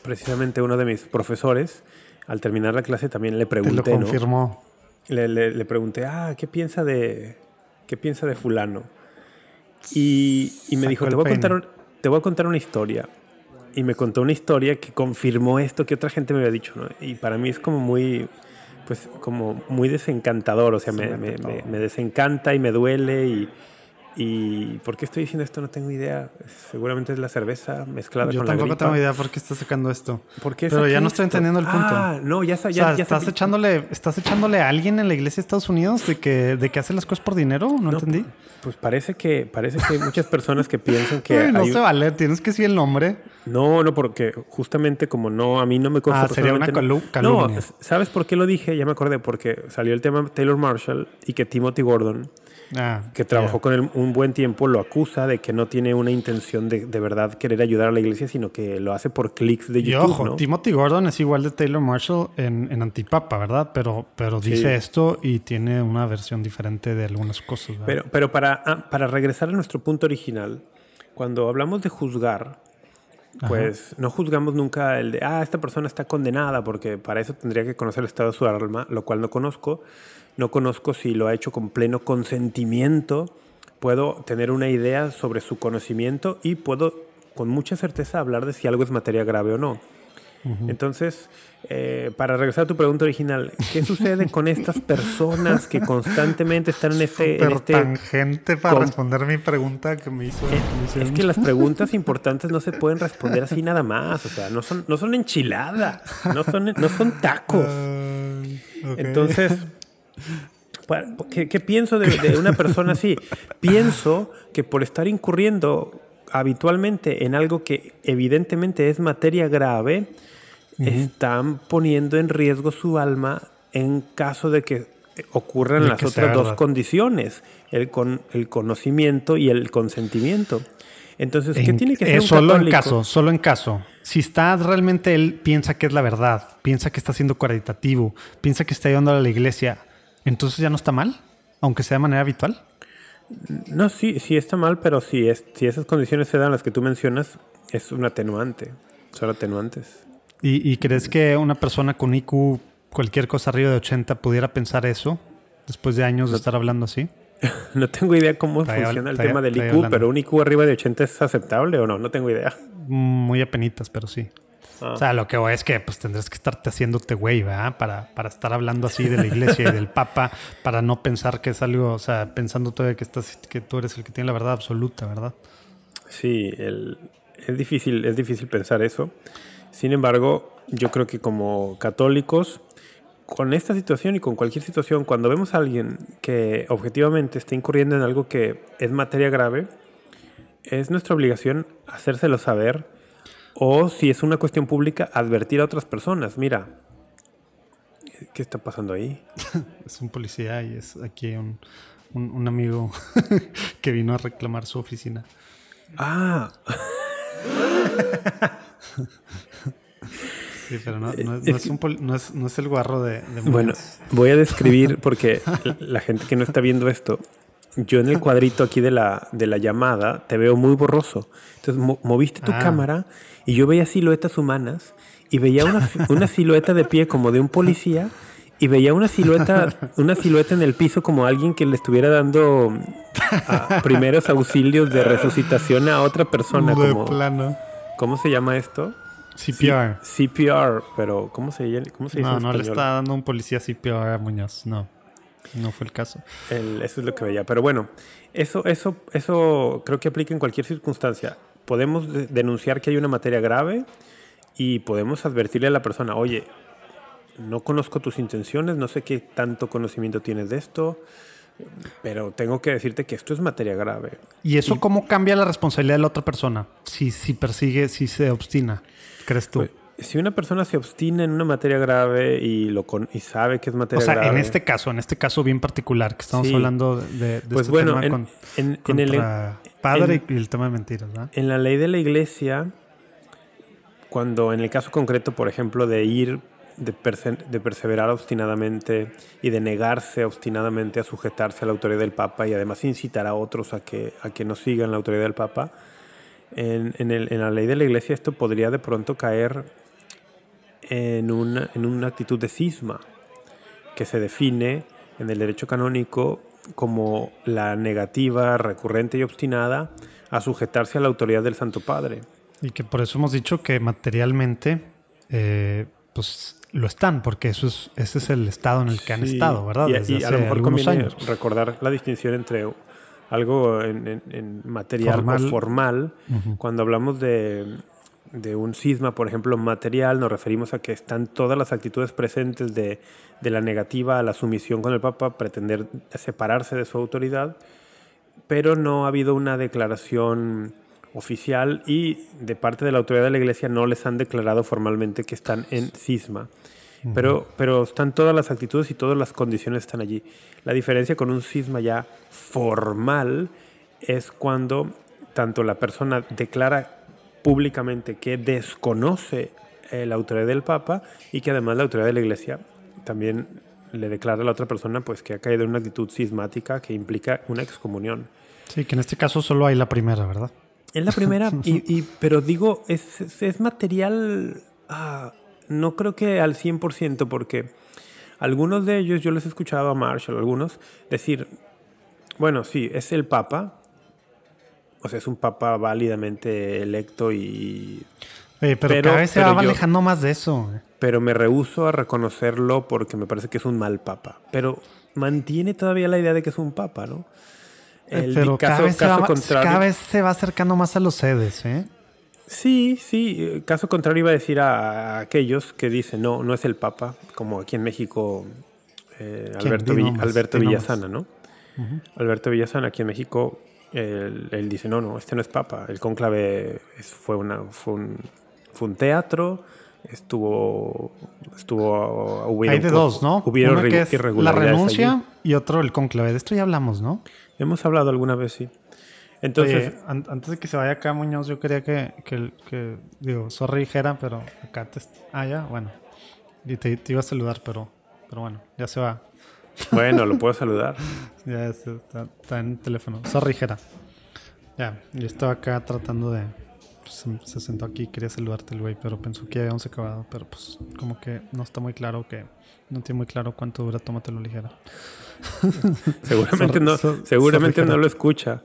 precisamente uno de mis profesores, al terminar la clase también le pregunté. Te lo confirmó le, le, pregunté, ah, ¿qué piensa de, qué piensa de fulano? Y, y me dijo, te voy, a contar, te voy a contar una historia. Y me contó una historia que confirmó esto que otra gente me había dicho, ¿no? Y para mí es como muy, pues como muy desencantador, o sea, me, me, me, desencanta y me duele y, ¿Y por qué estoy diciendo esto? No tengo idea. Seguramente es la cerveza mezclada con la Yo tampoco tengo idea por qué estás sacando esto. ¿Por qué Pero ya no estoy entendiendo el punto. Ah, no, ya, ya, ya ¿estás, echándole, ¿Estás echándole a alguien en la iglesia de Estados Unidos de que, de que hace las cosas por dinero? No, entendí. Pues parece que, parece que hay muchas personas que piensan que... no se vale, tienes que decir el nombre. No, no, porque justamente como no, a mí no me consta... Ah, sería una calumnia. No, ¿sabes por qué lo dije? Ya me acordé, porque salió el tema Taylor Marshall y que Timothy Gordon Ah, que trabajó con él un buen tiempo, lo acusa de que no tiene una intención de, de verdad querer ayudar a la iglesia, sino que lo hace por clics de YouTube. Y ojo, Timothy Gordon es igual de Taylor Marshall en, en Antipapa, ¿verdad? Pero, pero dice esto y tiene una versión diferente de algunas cosas. Pero, pero para, ah, para regresar a nuestro punto original, cuando hablamos de juzgar, pues no juzgamos nunca el de, ah, esta persona está condenada, porque para eso tendría que conocer el estado de su alma, lo cual no conozco, no conozco si lo ha hecho con pleno consentimiento, puedo tener una idea sobre su conocimiento y puedo con mucha certeza hablar de si algo es materia grave o no. Entonces, eh, para regresar a tu pregunta original, ¿qué sucede con estas personas que constantemente están en este... En este tangente para responder mi pregunta que me hizo. Eh, es que las preguntas importantes no se pueden responder así nada más. O sea, no son, no son enchiladas, no son, no son tacos. Entonces, ¿Qué, pienso de, una persona así? pienso que por estar incurriendo habitualmente en algo que evidentemente es materia grave, están poniendo en riesgo su alma en caso de que ocurran las otras dos condiciones, el, con, el conocimiento y el consentimiento. Entonces, ¿qué tiene que ser un solo en caso, solo en caso. Si está realmente él piensa que es la verdad, piensa que está siendo caritativo, piensa que está ayudando a la iglesia, entonces ya no está mal, aunque sea de manera habitual. No, sí, sí está mal, pero si, es, si esas condiciones se dan las que tú mencionas, es un atenuante. Son atenuantes. ¿Y, crees que una persona con IQ, cualquier cosa arriba de 80, pudiera pensar eso después de años de estar hablando así? no tengo idea cómo funciona el tema del IQ, pero un IQ arriba de 80 es aceptable o no, no tengo idea. Muy apenitas, pero sí. Ah. O sea, lo que voy es que pues tendrás que estarte haciéndote güey, ¿verdad? Para, para estar hablando así de la iglesia y del papa, para no pensar que es algo, o sea, pensando todavía que estás, que tú eres el que tiene la verdad absoluta, ¿verdad? Sí, es difícil, es difícil pensar eso. Sin embargo, yo creo que como católicos, con esta situación y con cualquier situación, cuando vemos a alguien que objetivamente está incurriendo en algo que es materia grave, es nuestra obligación hacérselo saber o si es una cuestión pública, advertir a otras personas. Mira, ¿qué está pasando ahí? es un policía y es aquí un, un, amigo que vino a reclamar su oficina. Ah. Sí, pero no, es, el guarro de... bueno, voy a describir porque la gente que no está viendo esto yo en el cuadrito aquí de la, de la llamada te veo muy borroso. Entonces moviste tu ah. cámara y yo veía siluetas humanas y veía una, una, silueta de pie como de un policía y veía una silueta, una silueta en el piso como alguien que le estuviera dando primeros auxilios de resucitación a otra persona. De como, plano. ¿Cómo se llama esto? CPR. CPR, pero ¿cómo se, cómo se dice? No, no le está dando un policía CPR a Muñoz, no. No fue el caso. eso es lo que veía. Pero bueno, eso, eso, eso creo que aplica en cualquier circunstancia. Podemos denunciar que hay una materia grave y podemos advertirle a la persona, oye, no conozco tus intenciones, no sé qué tanto conocimiento tienes de esto, pero tengo que decirte que esto es materia grave. ¿Y eso cómo cambia la responsabilidad de la otra persona? Si, si persigue, si se obstina, ¿crees tú? Pues, si una persona se obstina en una materia grave y lo y sabe que es materia grave. O sea, en este caso, en este caso bien particular, que estamos hablando de, pues este bueno, tema en, en, el padre y el tema de mentiras, ¿verdad? En la ley de la iglesia, cuando en el caso concreto, por ejemplo, de ir de, perseverar obstinadamente y de negarse obstinadamente a sujetarse a la autoridad del Papa y además incitar a otros a que, a que no sigan la autoridad del Papa, en, en, la ley de la Iglesia esto podría de pronto caer en una, en una actitud de cisma que se define en el derecho canónico como la negativa recurrente y obstinada a sujetarse a la autoridad del Santo Padre. Y que por eso hemos dicho que materialmente eh, pues lo están, porque eso es, ese es el estado en el que han estado, ¿verdad? y, a lo mejor conviene recordar la distinción entre algo en, material formal. o formal. Cuando hablamos de, de, un cisma, por ejemplo, material, nos referimos a que están todas las actitudes presentes de, de la negativa a la sumisión con el Papa, pretender separarse de su autoridad, pero no ha habido una declaración oficial y de parte de la autoridad de la iglesia no les han declarado formalmente que están en cisma. Pero, pero están todas las actitudes y todas las condiciones están allí. La diferencia con un cisma ya formal es cuando tanto la persona declara públicamente que desconoce eh, la autoridad del Papa y que además la autoridad de la Iglesia también le declara a la otra persona pues que ha caído en una actitud cismática que implica una excomunión. Sí, que en este caso solo hay la primera, ¿verdad? Es la primera, y, pero digo, es, es material, ah, no creo que al 100%, porque algunos de ellos, yo les he escuchado a Marshall, algunos, decir, bueno, sí, es el Papa, o sea, es un Papa válidamente electo y... pero, cada vez se va alejando más de eso. Pero me rehuso a reconocerlo porque me parece que es un mal Papa. Pero mantiene todavía la idea de que es un Papa, ¿no? Eh, pero cada, vez cada, vez se va acercando más a los sedes, ¿eh? Sí, sí. Eh, caso contrario iba a decir a, aquellos que dicen, no, no es el Papa, como aquí en México eh, Alberto, Alberto Villasana, ¿no? Alberto Villasana, aquí en México, él, dice, no, no, este no es Papa. El cónclave fue, una, fue, un, fue un teatro, estuvo estuvo hay de dos no hubieron que es la renuncia y otro el cónclave de esto ya hablamos no Hemos hablado alguna vez, sí. Entonces, antes de que se vaya acá, Muñoz, yo quería que, que, digo, sorry dijera, pero acá te... Ah, ya, bueno. Y te, iba a saludar, pero, pero bueno, ya se va. Bueno, lo puedo saludar. ya está, está, en el teléfono. Sorry Jera. Ya, yo estaba acá tratando de... Pues, se, sentó aquí, quería saludarte el güey, pero pensó que ya habíamos acabado. Pero pues como que no está muy claro que... No tiene muy claro cuánto dura Tómatelo Ligera. seguramente no, seguramente no lo escucha.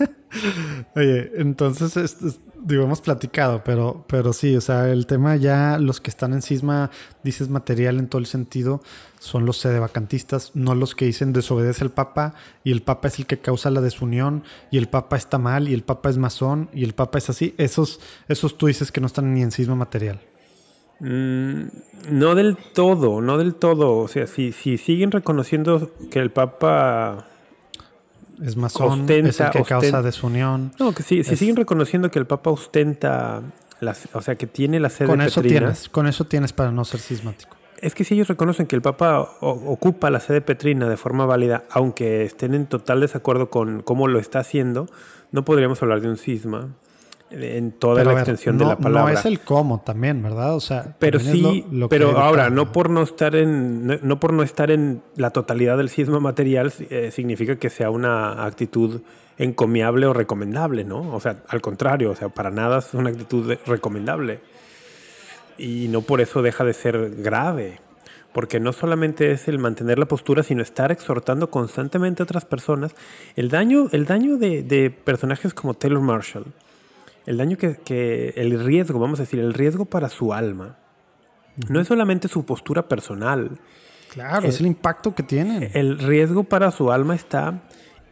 Oye, entonces, digo, hemos platicado, pero, pero sí, o sea, el tema ya, los que están en cisma, dices material en todo el sentido, son los sedevacantistas, no los que dicen desobedece al Papa y el Papa es el que causa la desunión y el Papa está mal y el Papa es masón y el Papa es así. Esos, esos tú dices que no están ni en cisma material. Mm, no del todo, no del todo. O sea, si, si siguen reconociendo que el Papa es masón, es el que causa desunión. No, que si, si siguen reconociendo que el Papa ostenta, las, o sea, que tiene la sede con eso tienes, con eso tienes para no ser sismático. Es que si ellos reconocen que el Papa ocupa la sede petrina de forma válida, aunque estén en total desacuerdo con cómo lo está haciendo, no podríamos hablar de un cisma en toda la extensión de la palabra. No es el cómo también, ¿verdad? O sea, pero sí, pero ahora no por no estar en no, por no estar en la totalidad del sismo material eh, significa que sea una actitud encomiable o recomendable, ¿no? O sea, al contrario, o sea, para nada es una actitud recomendable. Y no por eso deja de ser grave, porque no solamente es el mantener la postura, sino estar exhortando constantemente a otras personas. El daño, el daño de, de personajes como Taylor Marshall, el daño que, el riesgo, vamos a decir, el riesgo para su alma, no es solamente su postura personal, Claro, es el impacto que tienen. El riesgo para su alma está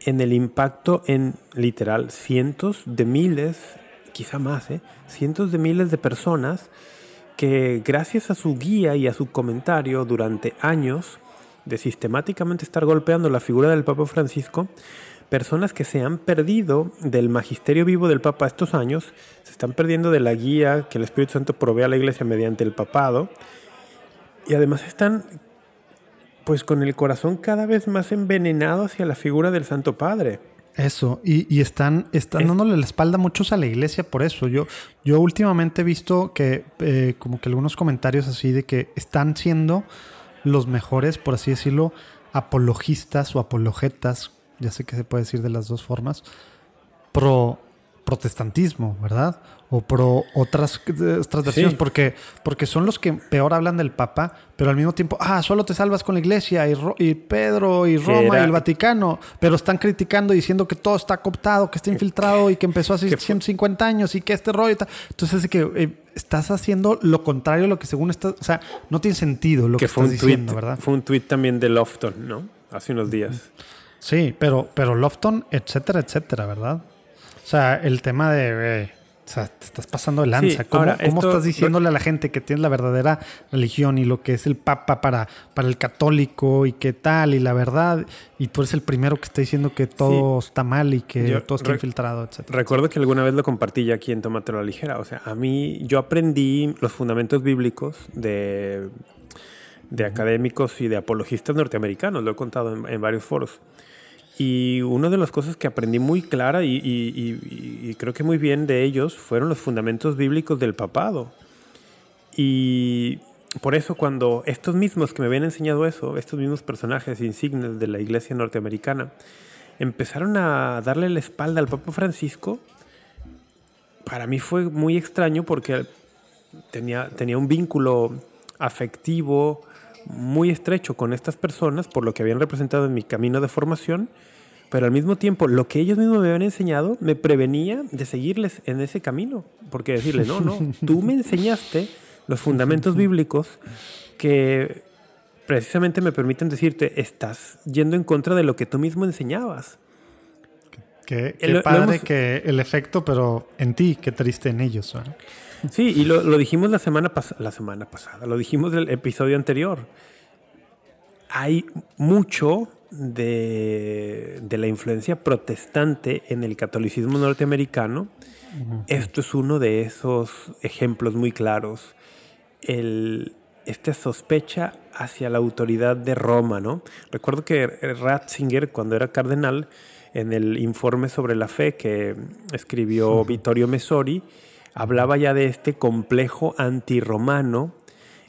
en el impacto en literal cientos de miles, quizá más, ¿eh? cientos de miles de personas que gracias a su guía y a su comentario durante años de sistemáticamente estar golpeando la figura del Papa Francisco, personas que se han perdido del magisterio vivo del Papa estos años, se están perdiendo de la guía que el Espíritu Santo provee a la iglesia mediante el papado, y además están pues con el corazón cada vez más envenenado hacia la figura del Santo Padre. Eso, y, están, están dándole la espalda muchos a la iglesia por eso. Yo, yo últimamente he visto que eh, como que algunos comentarios así de que están siendo los mejores, por así decirlo, apologistas o apologetas, ya sé que se puede decir de las dos formas, pro protestantismo, ¿verdad? O pro otras, tradiciones, porque, porque son los que peor hablan del Papa, pero al mismo tiempo, ah, solo te salvas con la Iglesia y, Pedro y Roma y el Vaticano, pero están criticando diciendo que todo está cooptado, que está infiltrado y que empezó hace 150 años y que este rollo está... Entonces es que eh, estás haciendo lo contrario a lo que según estás, o sea, no tiene sentido lo que, estás diciendo, ¿verdad? Fue un tweet también de Lofton, ¿no? Hace unos días. Sí, pero, pero Lofton, etcétera, etcétera, ¿verdad? O sea, el tema de... o sea, te estás pasando de lanza. ¿Cómo, estás diciéndole a la gente que tienes la verdadera religión y lo que es el Papa para, para el católico y qué tal y la verdad? Y tú eres el primero que está diciendo que todo está mal y que todo está infiltrado, etc. Recuerdo que alguna vez lo compartí ya aquí en Tómatelo a la Ligera. O sea, a mí yo aprendí los fundamentos bíblicos de, de académicos y de apologistas norteamericanos. Lo he contado en varios foros. Y una de las cosas que aprendí muy clara y, creo que muy bien de ellos fueron los fundamentos bíblicos del papado. Y por eso cuando estos mismos que me habían enseñado eso, estos mismos personajes insignes de la iglesia norteamericana, empezaron a darle la espalda al Papa Francisco, para mí fue muy extraño porque tenía, tenía un vínculo afectivo muy estrecho con estas personas por lo que habían representado en mi camino de formación pero al mismo tiempo lo que ellos mismos me habían enseñado me prevenía de seguirles en ese camino, porque decirle, no, no, tú me enseñaste los fundamentos bíblicos que precisamente me permiten decirte, estás yendo en contra de lo que tú mismo enseñabas. Qué, padre que el efecto, pero en ti, qué triste en ellos. Sí, y lo, lo, dijimos la semana, la semana pasada, lo dijimos el episodio anterior. Hay mucho de, la influencia protestante en el catolicismo norteamericano, esto es uno de esos ejemplos muy claros. El, esta sospecha hacia la autoridad de Roma, ¿no? Recuerdo que Ratzinger, cuando era cardenal, en el informe sobre la fe que escribió Vittorio Messori, hablaba ya de este complejo antirromano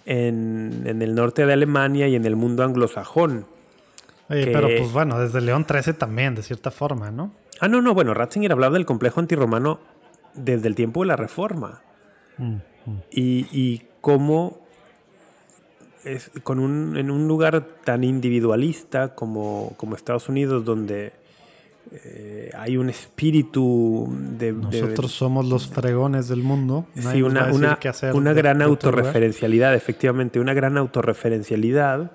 en, en el norte de Alemania y en el mundo anglosajón pero pues bueno, desde León 13 también, de cierta forma, ¿no? Ah, no, no, bueno, Ratzinger hablaba del complejo antirromano desde el tiempo de la Reforma. Mm, mm. Y, cómo es, con un, en un lugar tan individualista como, como Estados Unidos, donde eh, hay un espíritu de... Nosotros somos los fregones del mundo. sí, una, una, una gran autorreferencialidad, efectivamente, una gran autorreferencialidad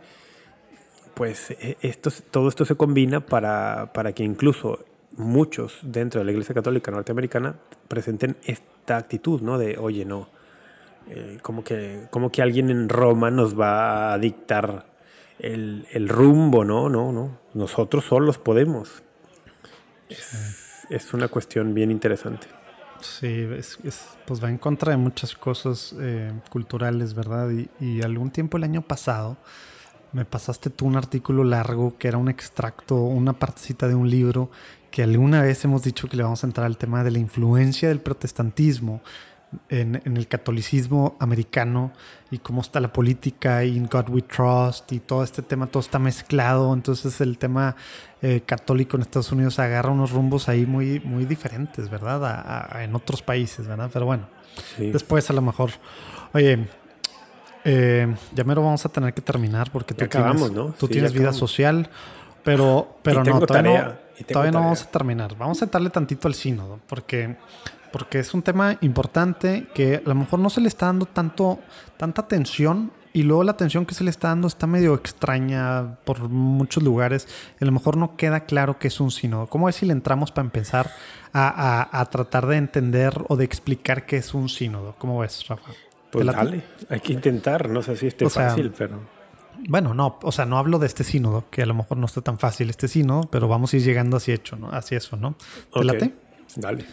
pues e, esto, todo esto se combina para, que incluso muchos dentro de la Iglesia Católica norteamericana presenten esta actitud, ¿no? De, oye, no, eh, como, que, como que alguien en Roma nos va a dictar el, rumbo, ¿no? No, no, nosotros solos podemos. Es, una cuestión bien interesante. Sí, pues va en contra de muchas cosas eh, culturales, ¿verdad? Y, y algún tiempo el año pasado me pasaste tú un artículo largo que era un extracto, una partecita de un libro que alguna vez hemos dicho que le vamos a entrar al tema de la influencia del protestantismo en, el catolicismo americano y cómo está la política y in God We Trust y todo este tema, todo está mezclado. Entonces el tema eh, católico en Estados Unidos agarra unos rumbos ahí muy, muy diferentes, ¿verdad? en otros países, ¿verdad? Pero bueno, después a lo mejor. Oye, eh, ya mero vamos a tener que terminar porque tú acabamos, tienes, ¿no? tú tienes vida social, pero, pero no, todavía, no, todavía no vamos a terminar. Vamos a darle tantito al sínodo porque, porque es un tema importante que a lo mejor no se le está dando tanto, tanta atención y luego la atención que se le está dando está medio extraña por muchos lugares. A lo mejor no queda claro que es un sínodo. ¿Cómo es si le entramos para empezar a, tratar de entender o de explicar qué es un sínodo? ¿Cómo ves, Rafa? Pues dale, hay que intentar. No sé si esté fácil, pero... Bueno, no, o sea, no hablo de este sínodo, que a lo mejor no está tan fácil este sínodo, pero vamos a ir llegando hacia, hecho, ¿no? hacia eso, ¿no? ¿Te late? Dale.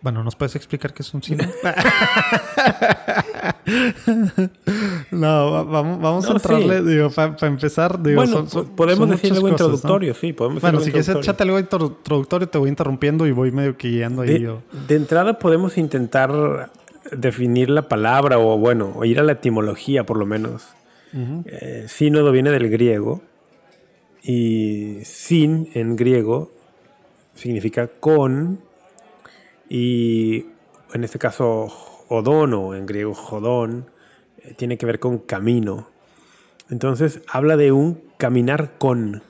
Bueno, ¿nos puedes explicar qué es un sínodo? no, vamos, vamos a entrarle, digo, para empezar. Digo, bueno, podemos decir algo introductorio, sí, podemos Bueno, si quieres échate algo introductorio, te voy interrumpiendo y voy medio guiando ahí. yo. de entrada podemos intentar definir la palabra o, bueno, o ir a la etimología por lo menos. Eh, sínodo viene del griego y sin en griego significa con y en este caso odono, en griego jodón, eh, tiene que ver con camino. Entonces habla de un caminar con,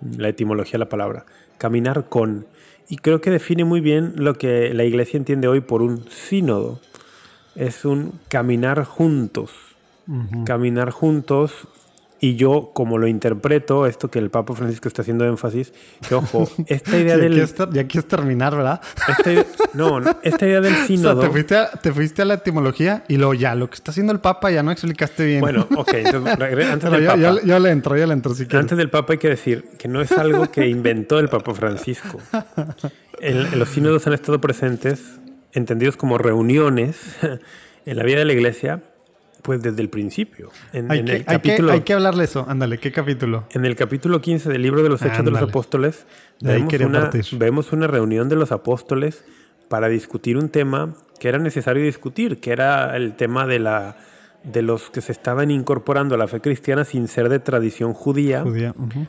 la etimología de la palabra, caminar con. Y creo que define muy bien lo que la iglesia entiende hoy por un sínodo. Es un caminar juntos. Caminar juntos y yo, como lo interpreto, esto que el Papa Francisco está haciendo énfasis, que ojo, esta idea del. Ya quieres terminar, ¿verdad? no, esta idea del sínodo. O sea, te fuiste, a, te fuiste, a, la etimología y luego ya, lo que está haciendo el Papa ya no explicaste bien. Bueno, ok, entonces, antes del yo, Papa. Yo, le entro, yo le entro, si Antes del Papa hay que decir que no es algo que inventó el Papa Francisco. los sínodos han estado presentes, entendidos como reuniones en la vida de la iglesia pues desde el principio. En, hay, que, el capítulo, hay, que, hablarle eso. Ándale, ¿qué capítulo? En el capítulo 15 del libro de los Hechos de los Apóstoles, vemos una, vemos una reunión de los apóstoles para discutir un tema que era necesario discutir, que era el tema de la de los que se estaban incorporando a la fe cristiana sin ser de tradición judía,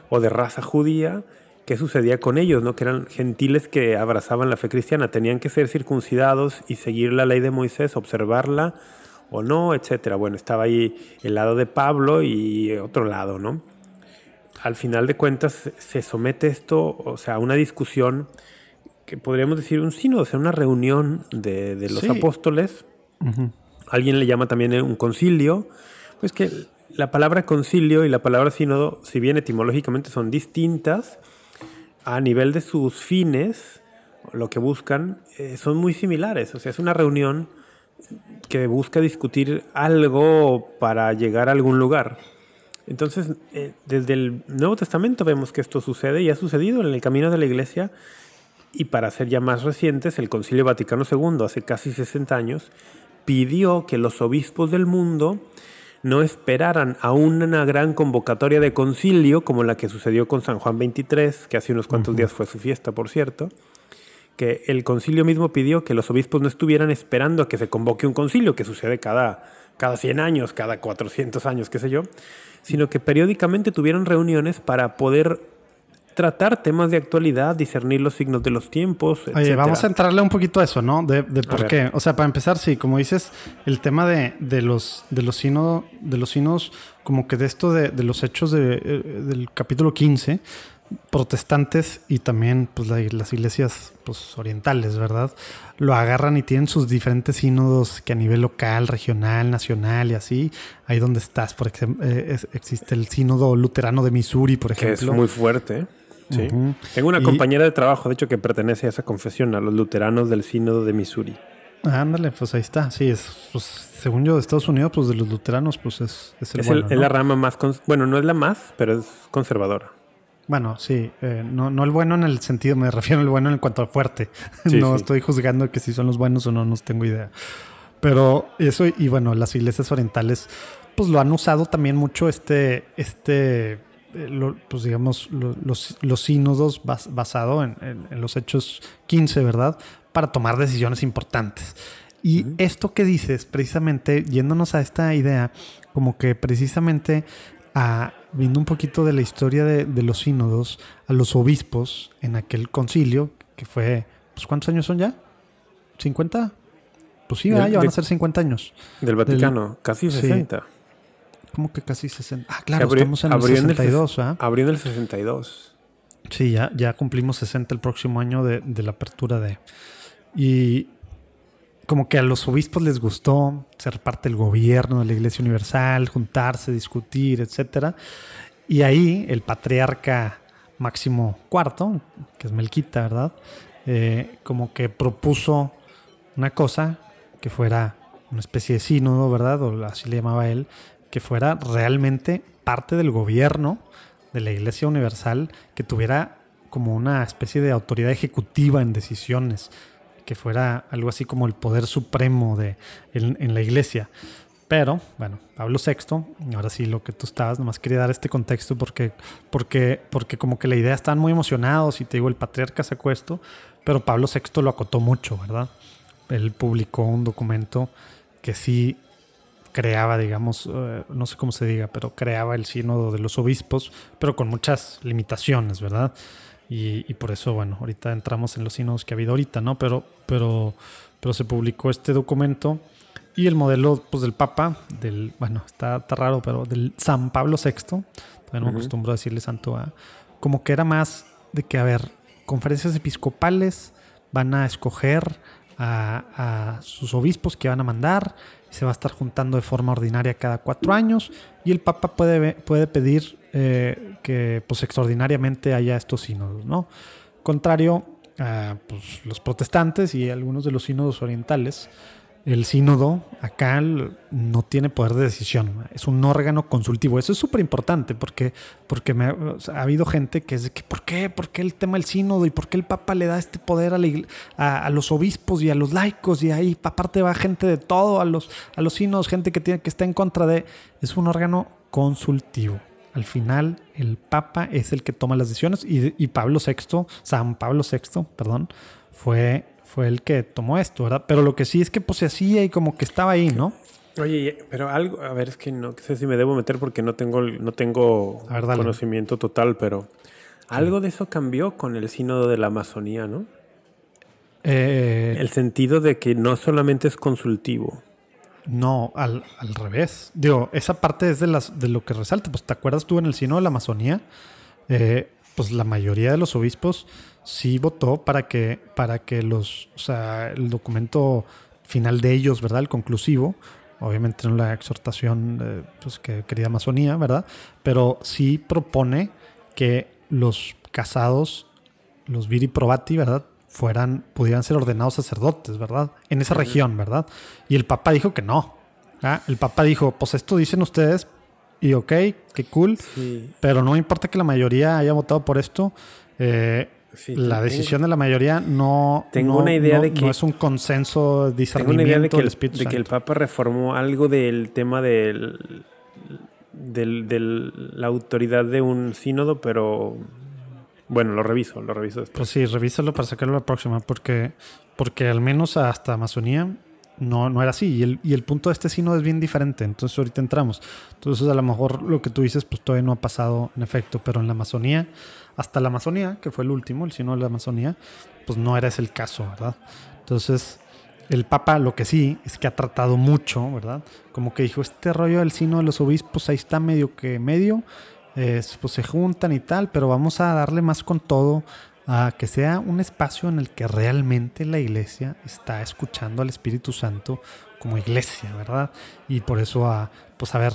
o de raza judía, qué sucedía con ellos, ¿no? Que eran gentiles que abrazaban la fe cristiana, tenían que ser circuncidados y seguir la ley de Moisés, observarla, o no, etcétera. Bueno, estaba ahí el lado de Pablo y otro lado, ¿no? Al final de cuentas se somete esto, o sea, a una discusión que podríamos decir un sínodo, o sea, una reunión de, los apóstoles. Alguien le llama también un concilio. Pues que la palabra concilio y la palabra sínodo, si bien etimológicamente son distintas, a nivel de sus fines, lo que buscan, eh, son muy similares. O sea, es una reunión que busca discutir algo para llegar a algún lugar. Entonces, eh, desde el Nuevo Testamento vemos que esto sucede y ha sucedido en el camino de la iglesia. Y para ser ya más recientes, el Concilio Vaticano II, hace casi 60 años, pidió que los obispos del mundo no esperaran a una gran convocatoria de concilio como la que sucedió con San Juan XXIII, que hace unos cuantos días fue su fiesta, por cierto, que el concilio mismo pidió que los obispos no estuvieran esperando a que se convoque un concilio, que sucede cada, cada 100 años, cada 400 años, qué sé yo, sino que periódicamente tuvieron reuniones para poder tratar temas de actualidad, discernir los signos de los tiempos. Oye, vamos a entrarle un poquito a eso, ¿no? De, por qué. O sea, para empezar, sí, como dices, el tema de, los de los sínodos, de los sínodos, como que de esto de, los hechos de, eh, del capítulo 15, protestantes y también pues, las iglesias pues, orientales, ¿verdad? Lo agarran y tienen sus diferentes sínodos que a nivel local, regional, nacional y así. Ahí donde estás, por ejemplo, eh, existe el sínodo luterano de Missouri, por ejemplo. Que es muy fuerte. Sí. Tengo una compañera de trabajo, de hecho, que pertenece a esa confesión, a los luteranos del sínodo de Missouri. ándale, pues ahí está. Sí, es, pues, según yo, de Estados Unidos, pues de los luteranos, pues es, es el es la rama más, bueno, no es la más, pero es conservadora. Bueno, sí, eh, no, no el bueno en el sentido, me refiero al bueno en cuanto a fuerte. no estoy juzgando que si son los buenos o no, no tengo idea. Pero eso, y bueno, las iglesias orientales, pues lo han usado también mucho este, este eh, pues digamos, los, los sínodos basado en, los hechos 15, ¿verdad? Para tomar decisiones importantes. Y esto que dices, precisamente, yéndonos a esta idea, como que precisamente a, viendo un poquito de la historia de, los sínodos, a los obispos en aquel concilio, que fue, pues ¿cuántos años son ya? ¿50? Pues sí, ya van a ser 50 años. Del Vaticano, casi 60. ¿Cómo que casi 60? Ah, claro, estamos en el 62, ¿ah? Abrió en el 62. Sí, ya, ya cumplimos 60 el próximo año de, de la apertura de... Y como que a los obispos les gustó ser parte del gobierno de la Iglesia Universal, juntarse, discutir, etc. Y ahí el patriarca Máximo IV, que es Melquita, ¿verdad? Eh, como que propuso una cosa que fuera una especie de sínodo, ¿verdad? O así le llamaba él, que fuera realmente parte del gobierno de la Iglesia Universal, que tuviera como una especie de autoridad ejecutiva en decisiones, que fuera algo así como el poder supremo de, en, la iglesia. Pero, bueno, Pablo VI, ahora sí lo que tú estabas, nomás quería dar este contexto porque, porque, porque como que la idea están muy emocionados y te digo, el patriarca sacó esto, pero Pablo VI lo acotó mucho, ¿verdad? Él publicó un documento que sí creaba, digamos, eh, no sé cómo se diga, pero creaba el sínodo de los obispos, pero con muchas limitaciones, ¿verdad? Y, por eso, bueno, ahorita entramos en los sínodos que ha habido ahorita, ¿no? Pero, pero, pero se publicó este documento y el modelo pues, del Papa, del, bueno, está, está raro, pero del San Pablo VI, todavía no me acostumbro a decirle santo a, como que era más de que, a ver, conferencias episcopales van a escoger a, sus obispos que van a mandar, se va a estar juntando de forma ordinaria cada cuatro años y el Papa puede, puede pedir eh, que pues extraordinariamente haya estos sínodos, ¿no? Contrario a pues, los protestantes y algunos de los sínodos orientales, el sínodo acá no tiene poder de decisión, es un órgano consultivo. Eso es súper importante porque, porque ha, habido gente que es de que, ¿por qué? ¿Por qué el tema del sínodo? ¿Y por qué el Papa le da este poder a, a, los obispos y a los laicos? Y ahí aparte va gente de todo, a los, a los sínodos, gente que, tiene, que está en contra de... Es un órgano consultivo. Al final, el Papa es el que toma las decisiones y, y Pablo VI, San Pablo VI, perdón, fue fue el que tomó esto, ¿verdad? Pero lo que sí es que pues se hacía y como que estaba ahí, ¿no? Oye, pero algo, a ver, es que no sé si me debo meter porque no tengo, no tengo conocimiento total, pero algo de eso cambió con el sínodo de la Amazonía, ¿no? Eh, el sentido de que no solamente es consultivo. No, al, revés. Digo, esa parte es de, las, de lo que resalta. Pues, ¿te acuerdas tú en el sínodo de la Amazonía? Eh, pues la mayoría de los obispos sí votó para que, para que los, o sea, el documento final de ellos, ¿verdad? El conclusivo, obviamente no la exhortación pues, que quería Amazonía, ¿verdad? Pero sí propone que los casados, los viri probati, ¿verdad? Fueran, pudieran ser ordenados sacerdotes, ¿verdad? En esa región, ¿verdad? Y el Papa dijo que no. El Papa dijo, pues esto dicen ustedes, y ok, qué cool, pero no me importa que la mayoría haya votado por esto. Eh, la decisión de la mayoría no, tengo una idea de que no es un consenso discernimiento tengo una idea de que, el, de que el Papa reformó algo del tema del, del, la autoridad de un sínodo, pero bueno, lo reviso, lo reviso después. Pues sí, revísalo para sacarlo la próxima, porque, porque al menos hasta Amazonía no, no era así. Y el, y el punto de este sínodo es bien diferente. Entonces ahorita entramos. Entonces a lo mejor lo que tú dices pues todavía no ha pasado en efecto, pero en la Amazonía hasta la Amazonía, que fue el último, el sino de la Amazonía, pues no era ese el caso, ¿verdad? Entonces, el Papa lo que sí es que ha tratado mucho, ¿verdad? Como que dijo, este rollo del sino de los obispos, ahí está medio que medio, pues se juntan y tal, pero vamos a darle más con todo a que sea un espacio en el que realmente la iglesia está escuchando al Espíritu Santo como iglesia, ¿verdad? Y por eso, a, pues a ver,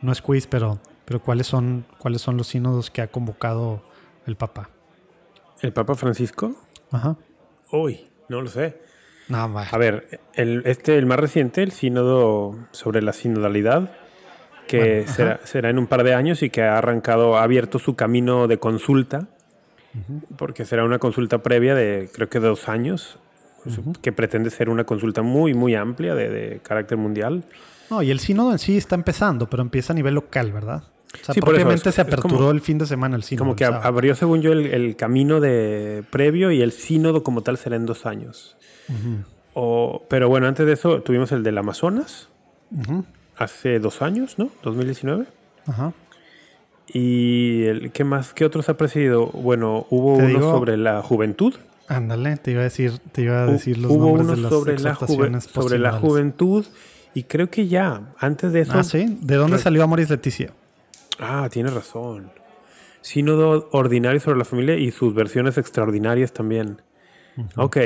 no es quiz, pero, pero ¿cuáles, son, ¿cuáles son los sínodos que ha convocado el Papa? ¿El Papa Francisco? Ajá. Uy, no lo sé. No, A ver, el, este, el más reciente, el sínodo sobre la sinodalidad, que será, en un par de años y que ha arrancado, ha abierto su camino de consulta, porque será una consulta previa de creo que dos años, que pretende ser una consulta muy, muy amplia de, de carácter mundial. No, y el sínodo en sí está empezando, pero empieza a nivel local, ¿verdad? O sea, sí, propiamente se aperturó el fin de semana el sínodo. Como que abrió, según yo, el, camino de previo y el sínodo como tal será en dos años. o, pero bueno, antes de eso tuvimos el del Amazonas. Hace dos años, ¿no? 2019. Ajá. ¿Y el, qué más? ¿Qué otros ha precedido? Bueno, hubo uno sobre la juventud. Ándale, te iba a decir, te iba a decir los hubo nombres de las sobre la, sobre la juventud y creo que ya, antes de eso... Ah, sí. ¿De dónde salió Amoris Leticia? Ah, tienes razón. Sínodo ordinario sobre la familia y sus versiones extraordinarias también. Ok,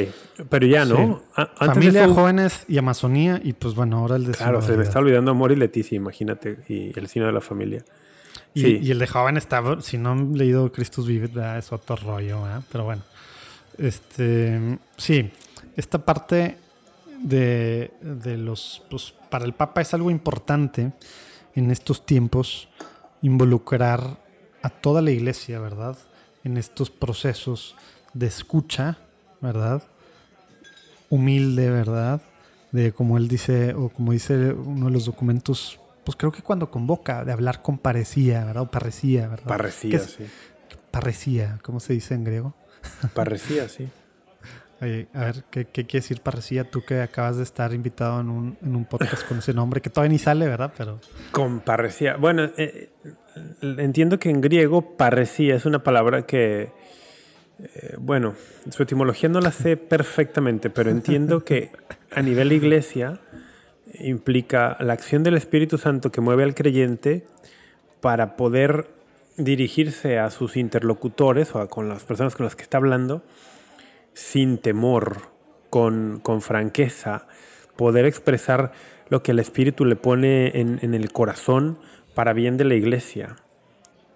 pero ya no. Familia, jóvenes y Amazonía, y pues bueno, ahora el de Claro, se me está olvidando Amor y Leticia, imagínate, y el cine de la familia. Y, el de joven está, si no han leído Christus Vive, es otro rollo, pero bueno. Este, sí, esta parte de, de los, pues para el Papa es algo importante en estos tiempos involucrar a toda la iglesia, ¿verdad? En estos procesos de escucha, ¿verdad? Humilde, ¿verdad? De como él dice, o como dice uno de los documentos pues creo que cuando convoca, de hablar con parecía, ¿verdad? O parrecía, ¿verdad? Parrecía, sí. Parrecía, ¿cómo se dice en griego? Parrecía, sí. Oye, a ver, ¿qué, ¿qué, quiere decir parrecía? Tú que acabas de estar invitado en un, en un podcast con ese nombre, que todavía ni sale, ¿verdad? Pero... Con parrecía. Bueno, eh, entiendo que en griego parrecía es una palabra que, eh, bueno, su etimología no la sé perfectamente, pero entiendo que a nivel iglesia implica la acción del Espíritu Santo que mueve al creyente para poder dirigirse a sus interlocutores o a, con las personas con las que está hablando sin temor, con, franqueza, poder expresar lo que el Espíritu le pone en, el corazón para bien de la iglesia,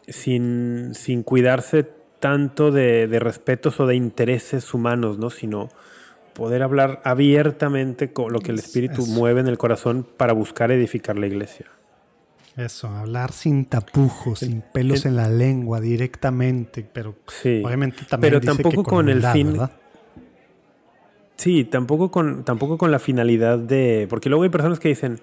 sin, sin cuidarse tanto de, de, respetos o de intereses humanos, ¿no? sino poder hablar abiertamente con lo que el Espíritu mueve en el corazón para buscar edificar la iglesia. Eso, hablar sin tapujos, sin pelos en la lengua, directamente, pero obviamente también pero tampoco con, el fin. Sí, tampoco con, tampoco con la finalidad de. Porque luego hay personas que dicen,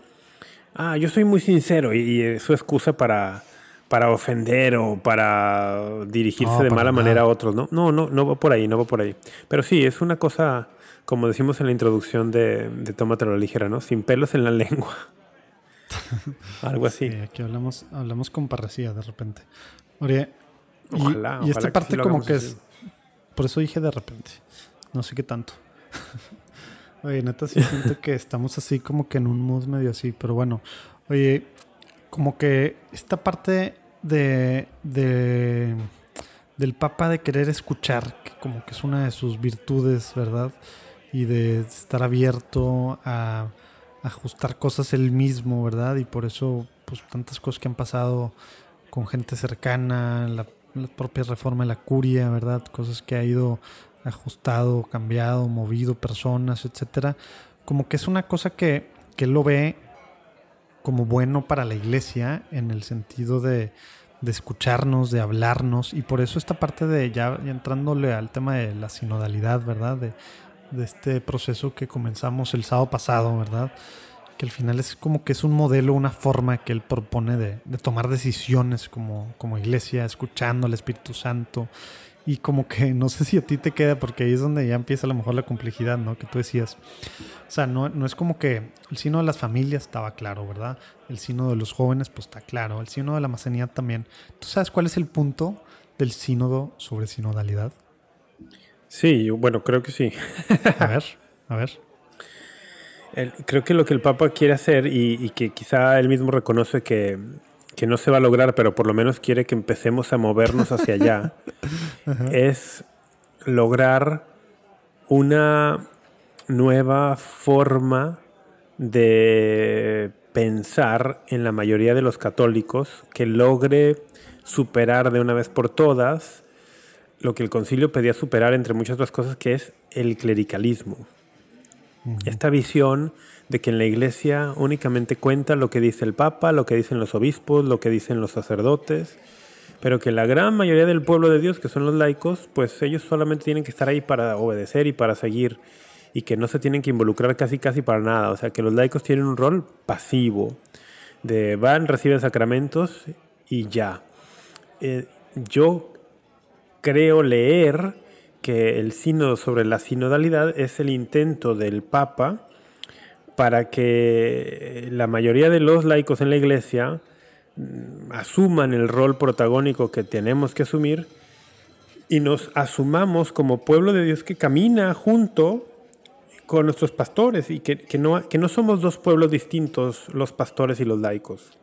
ah, yo soy muy sincero, y, es su excusa para, para ofender o para dirigirse de mala manera a otros. No, no, no, no va por ahí, no va por ahí. Pero sí, es una cosa como decimos en la introducción de, de Tómatelo la ligera, ¿no? Sin pelos en la lengua. Algo así. Sí, aquí hablamos, hablamos con parresía de repente. Oye, y, esta parte como que es... Por eso dije de repente. No sé qué tanto. Oye, neta, sí siento que estamos así como que en un mood medio así, pero bueno. Oye, como que esta parte de, de del Papa de querer escuchar, que como que es una de sus virtudes, ¿verdad? Y de estar abierto a, ajustar cosas él mismo, ¿verdad? Y por eso, pues tantas cosas que han pasado con gente cercana, la, propia reforma de la curia, ¿verdad? Cosas que ha ido ajustado, cambiado, movido, personas, etcétera. Como que es una cosa que, que él lo ve como bueno para la iglesia en el sentido de, de escucharnos, de hablarnos, y por eso esta parte de ya, entrándole al tema de la sinodalidad, ¿verdad? De este proceso que comenzamos el sábado pasado, ¿verdad? Que al final es como que es un modelo, una forma que él propone de, tomar decisiones como, como iglesia, escuchando al Espíritu Santo. Y como que no sé si a ti te queda, porque ahí es donde ya empieza a lo mejor la complejidad, ¿no? Que tú decías. O sea, no, no es como que el sino de las familias estaba claro, ¿verdad? El sino de los jóvenes, pues está claro. El sino de la macenía también. ¿Tú sabes cuál es el punto del sínodo sobre sinodalidad? Sí, bueno, creo que sí. a ver, a ver. creo que lo que el Papa quiere hacer y, que quizá él mismo reconoce que, no se va a lograr, pero por lo menos quiere que empecemos a movernos hacia allá, es lograr una nueva forma de pensar en la mayoría de los católicos que logre superar de una vez por todas lo que el concilio pedía superar, entre muchas otras cosas, que es el clericalismo. Esta visión de que en la iglesia únicamente cuenta lo que dice el Papa, lo que dicen los obispos, lo que dicen los sacerdotes, pero que la gran mayoría del pueblo de Dios, que son los laicos, pues ellos solamente tienen que estar ahí para obedecer y para seguir, y que no se tienen que involucrar casi casi para nada. O sea, que los laicos tienen un rol pasivo, de van, reciben sacramentos y ya. Eh, yo creo leer que el sínodo sobre la sinodalidad es el intento del Papa para que la mayoría de los laicos en la iglesia mm, asuman el rol protagónico que tenemos que asumir y nos asumamos como pueblo de Dios que camina junto con nuestros pastores y que, no, que no somos dos pueblos distintos los pastores y los laicos.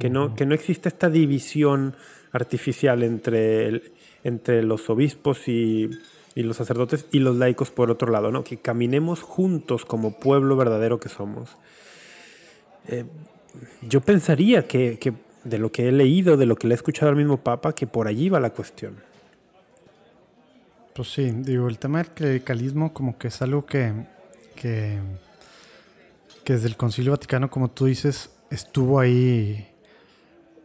Que no, que no existe esta división artificial entre, entre los obispos y, y los sacerdotes y los laicos por otro lado, ¿no? Que caminemos juntos como pueblo verdadero que somos. Eh, yo pensaría que, que, de lo que he leído, de lo que le he escuchado al mismo Papa, que por allí va la cuestión. Pues sí, digo, el tema del clericalismo como que es algo que, que, que desde el Concilio Vaticano, como tú dices, estuvo ahí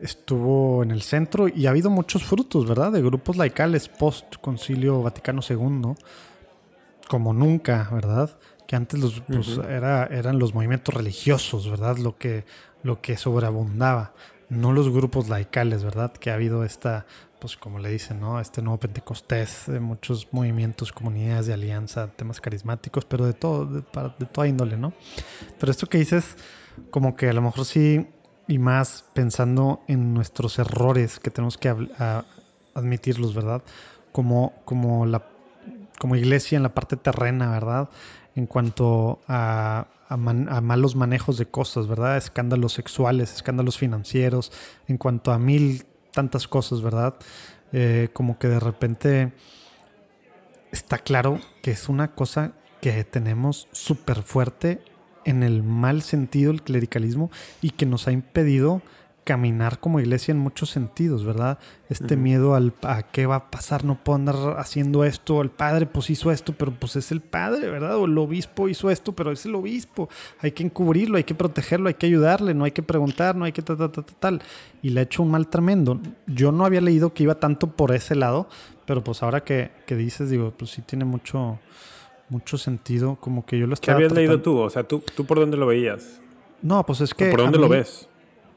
estuvo en el centro y ha habido muchos frutos, ¿verdad? De grupos laicales post Concilio Vaticano II, como nunca, ¿verdad? Que antes los, pues, era, eran los movimientos religiosos, ¿verdad? Lo que, lo que sobreabundaba, no los grupos laicales, ¿verdad? Que ha habido esta, pues como le dicen, ¿no? Este nuevo Pentecostés, de muchos movimientos, comunidades de alianza, temas carismáticos, pero de todo, de, de toda índole, ¿no? Pero esto que dices, como que a lo mejor sí y más pensando en nuestros errores que tenemos que admitirlos, ¿verdad? Como, como, la, como iglesia en la parte terrena, ¿verdad? En cuanto a, malos manejos de cosas, ¿verdad? Escándalos sexuales, escándalos financieros, en cuanto a mil tantas cosas, ¿verdad? Eh, como que de repente está claro que es una cosa que tenemos súper fuerte en el mal sentido el clericalismo y que nos ha impedido caminar como iglesia en muchos sentidos, ¿verdad? Este miedo al a qué va a pasar, no puedo andar haciendo esto, el padre pues hizo esto, pero pues es el padre, ¿verdad? O el obispo hizo esto, pero es el obispo, hay que encubrirlo, hay que protegerlo, hay que ayudarle, no hay que preguntar, no hay que tal, tal, tal, tal. Y le ha hecho un mal tremendo. Yo no había leído que iba tanto por ese lado, pero pues ahora que, que dices, digo, pues sí tiene mucho mucho sentido, como que yo lo estaba... ¿Qué habías leído tú? O sea, ¿tú, ¿tú por dónde lo veías? No, pues es que... ¿Por dónde lo ves?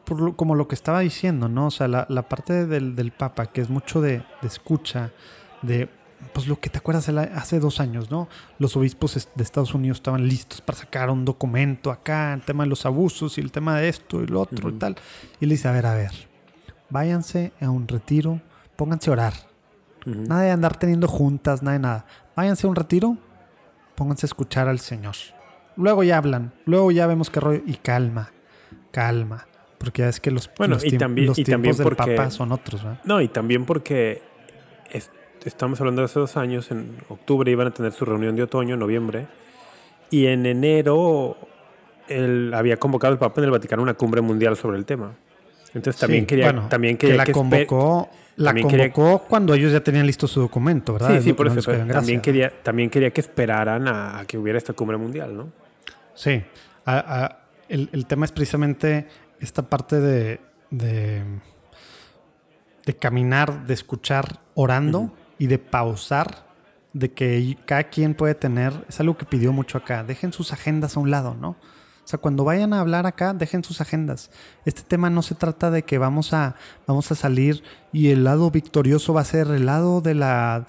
Por como lo que estaba diciendo, ¿no? O sea, la, la parte del, del, Papa, que es mucho de, de, escucha, de... Pues lo que te acuerdas hace dos años, ¿no? Los obispos de Estados Unidos estaban listos para sacar un documento acá, el tema de los abusos y el tema de esto y lo otro y tal. Y le dice, a ver, a ver, váyanse a un retiro, pónganse a orar. Nada de andar teniendo juntas, nada de nada. Váyanse a un retiro, pónganse a escuchar al Señor. Luego ya hablan, luego ya vemos qué rollo. Y calma, calma. Porque ya es que los, bueno, los, y también, los y tiempos también del Papa son otros. ¿verdad? No, y también porque estamos hablando de hace dos años, en octubre iban a tener su reunión de otoño, noviembre, y en enero él había convocado el Papa en el Vaticano una cumbre mundial sobre el tema. Entonces también Sí, quería, bueno, también que quería la que espe- convocó, la quería- convocó cuando ellos ya tenían listo su documento, ¿verdad? Sí, sí, por eso. pero también, quería, también quería que esperaran a, a que hubiera esta cumbre mundial, ¿no? Sí, A- a- el, el tema es precisamente esta parte de, de, de caminar, de escuchar orando y de pausar, de que cada quien puede tener, es algo que pidió mucho acá, dejen sus agendas a un lado, ¿no? O sea, cuando vayan a hablar acá, dejen sus agendas. Este tema no se trata de que vamos a, vamos a salir y el lado victorioso va a ser el lado de la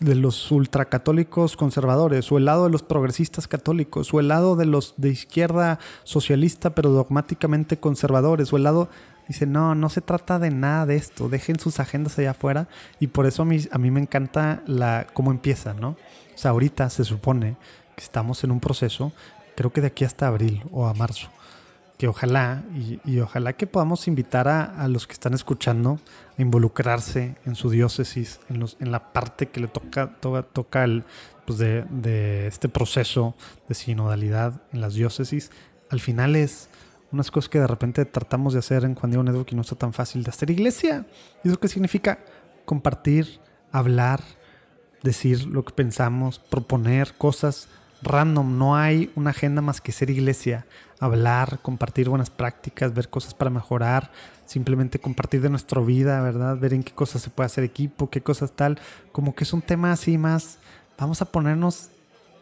de los ultracatólicos conservadores, o el lado de los progresistas católicos, o el lado de los de izquierda socialista pero dogmáticamente conservadores, o el lado dice, no, no se trata de nada de esto, dejen sus agendas allá afuera, y por eso a mí, a mí me encanta la cómo empieza, ¿no? O sea, ahorita se supone que estamos en un proceso, creo que de aquí hasta abril o a marzo, que ojalá y, y ojalá que podamos invitar a, a, los que están escuchando a involucrarse en su diócesis, en, los, en la parte que le toca, toca, toca el, pues de, de, este proceso de sinodalidad en las diócesis. Al final es unas cosas que de repente tratamos de hacer en Juan Diego Network y no está tan fácil de hacer iglesia. ¿Y eso qué significa? Compartir, hablar, decir lo que pensamos, proponer cosas random, no hay una agenda más que ser iglesia, hablar, compartir buenas prácticas, ver cosas para mejorar, simplemente compartir de nuestra vida, ¿verdad? Ver en qué cosas se puede hacer equipo, qué cosas tal, como que es un tema así más, vamos a ponernos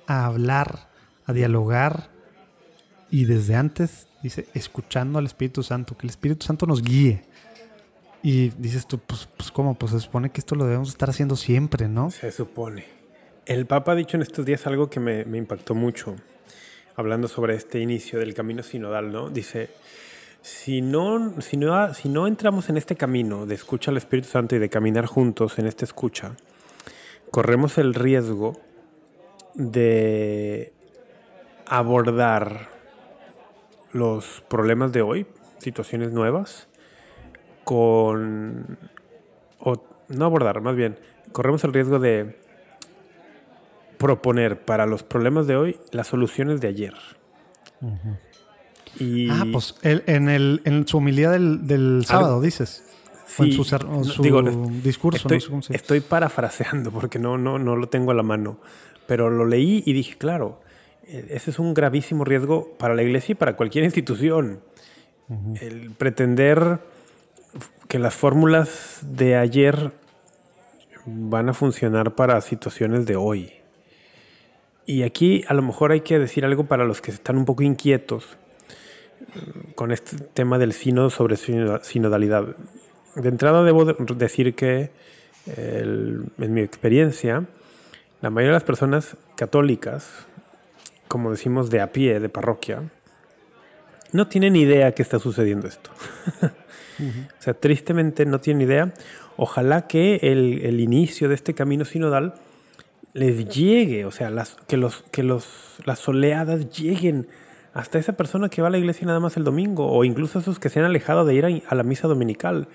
a hablar, a dialogar y desde antes, dice, escuchando al Espíritu Santo, que el Espíritu Santo nos guíe. Y dices tú, pues, pues ¿cómo? Pues se supone que esto lo debemos estar haciendo siempre, ¿no? Se supone. El Papa ha dicho en estos días algo que me, impactó mucho, hablando sobre este inicio del camino sinodal, ¿no? Dice, si no, si, no, si no entramos en este camino de escucha al Espíritu Santo y de caminar juntos en esta escucha, corremos el riesgo de abordar los problemas de hoy, situaciones nuevas, con... o no abordar, más bien, corremos el riesgo de proponer para los problemas de hoy las soluciones de ayer. y... Ah, pues en, el, en su homilía del, sábado, dices. Sí, en su, discurso. Estoy, parafraseando porque no, no, no lo tengo a la mano. Pero lo leí y dije, claro, e, ese es un gravísimo riesgo para la iglesia y para cualquier institución. El pretender que las fórmulas de ayer van a funcionar para situaciones de hoy. Y aquí a lo mejor hay que decir algo para los que están un poco inquietos mm, con este tema del sínodo sobre sinodalidad. De entrada debo decir que en mi experiencia, la mayoría de las personas católicas, como decimos de a pie, de parroquia, no tienen idea que está sucediendo esto. O sea, tristemente no tienen idea. Ojalá que el, inicio de este camino sinodal les llegue, o sea, las, que, los, que los, las oleadas lleguen hasta esa persona que va a la iglesia nada más el domingo, o incluso esos que se han alejado de ir a, la misa dominical.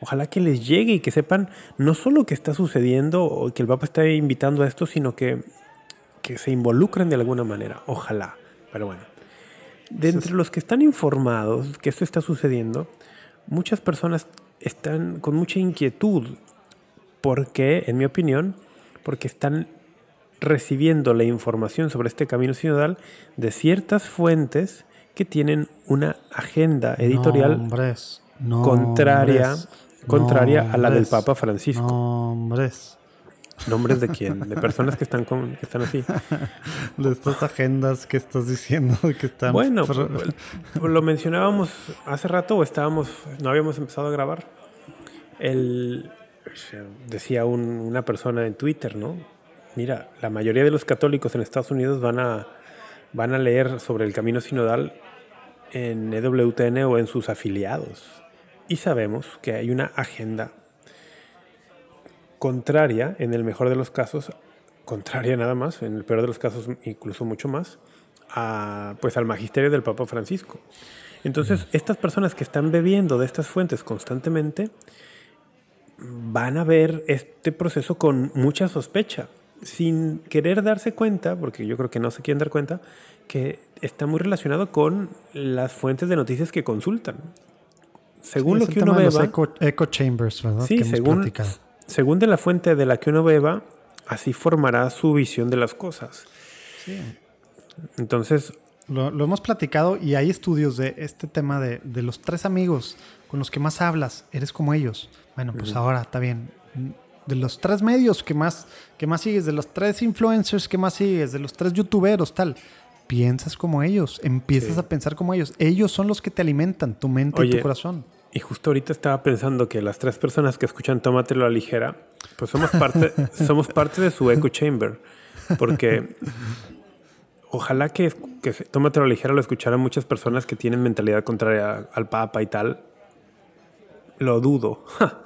Ojalá que les llegue y que sepan no solo que está sucediendo o que el Papa está invitando a esto, sino que, que se involucren de alguna manera. Ojalá. Pero bueno. De entre los que están informados que esto está sucediendo, muchas personas están con mucha inquietud porque, en mi opinión, porque están recibiendo la información sobre este camino sinodal de ciertas fuentes que tienen una agenda editorial contraria, contraria a la del Papa Francisco. Nombres. ¿Nombres de quién? De personas que están, con, que están así. De estas agendas que estás diciendo que están... Bueno, lo mencionábamos hace rato o estábamos, no habíamos empezado a grabar. El, decía una persona en Twitter, ¿no? Mira, la mayoría de los católicos en Estados Unidos van a, van a leer sobre el camino sinodal en EWTN o en sus afiliados. Y sabemos que hay una agenda contraria, en el mejor de los casos, contraria nada más, en el peor de los casos incluso mucho más, a, pues al magisterio del Papa Francisco. Entonces, estas personas que están bebiendo de estas fuentes constantemente van a ver este proceso con mucha sospecha, sin querer darse cuenta, porque yo creo que no se quieren dar cuenta, que está muy relacionado con las fuentes de noticias que consultan. Según lo que uno ve. Echo, chambers, ¿verdad? Sí, según, según de la fuente de la que uno beba, así formará su visión de las cosas. Sí. Entonces... Lo, hemos platicado y hay estudios de este tema de, los tres amigos con los que más hablas, eres como ellos. Bueno, pues ahora está bien. De los tres medios que más, que más sigues, de los tres influencers que más sigues, de los tres youtuberos, tal piensas como ellos, empiezas a pensar como ellos. Ellos son los que te alimentan tu mente y tu corazón. Y justo ahorita estaba pensando que las tres personas que escuchan Tómatelo a la ligera, pues somos parte, somos parte de su echo chamber. Porque ojalá que, que Tómatelo a la ligera lo escucharan muchas personas que tienen mentalidad contraria al Papa y tal. Lo dudo.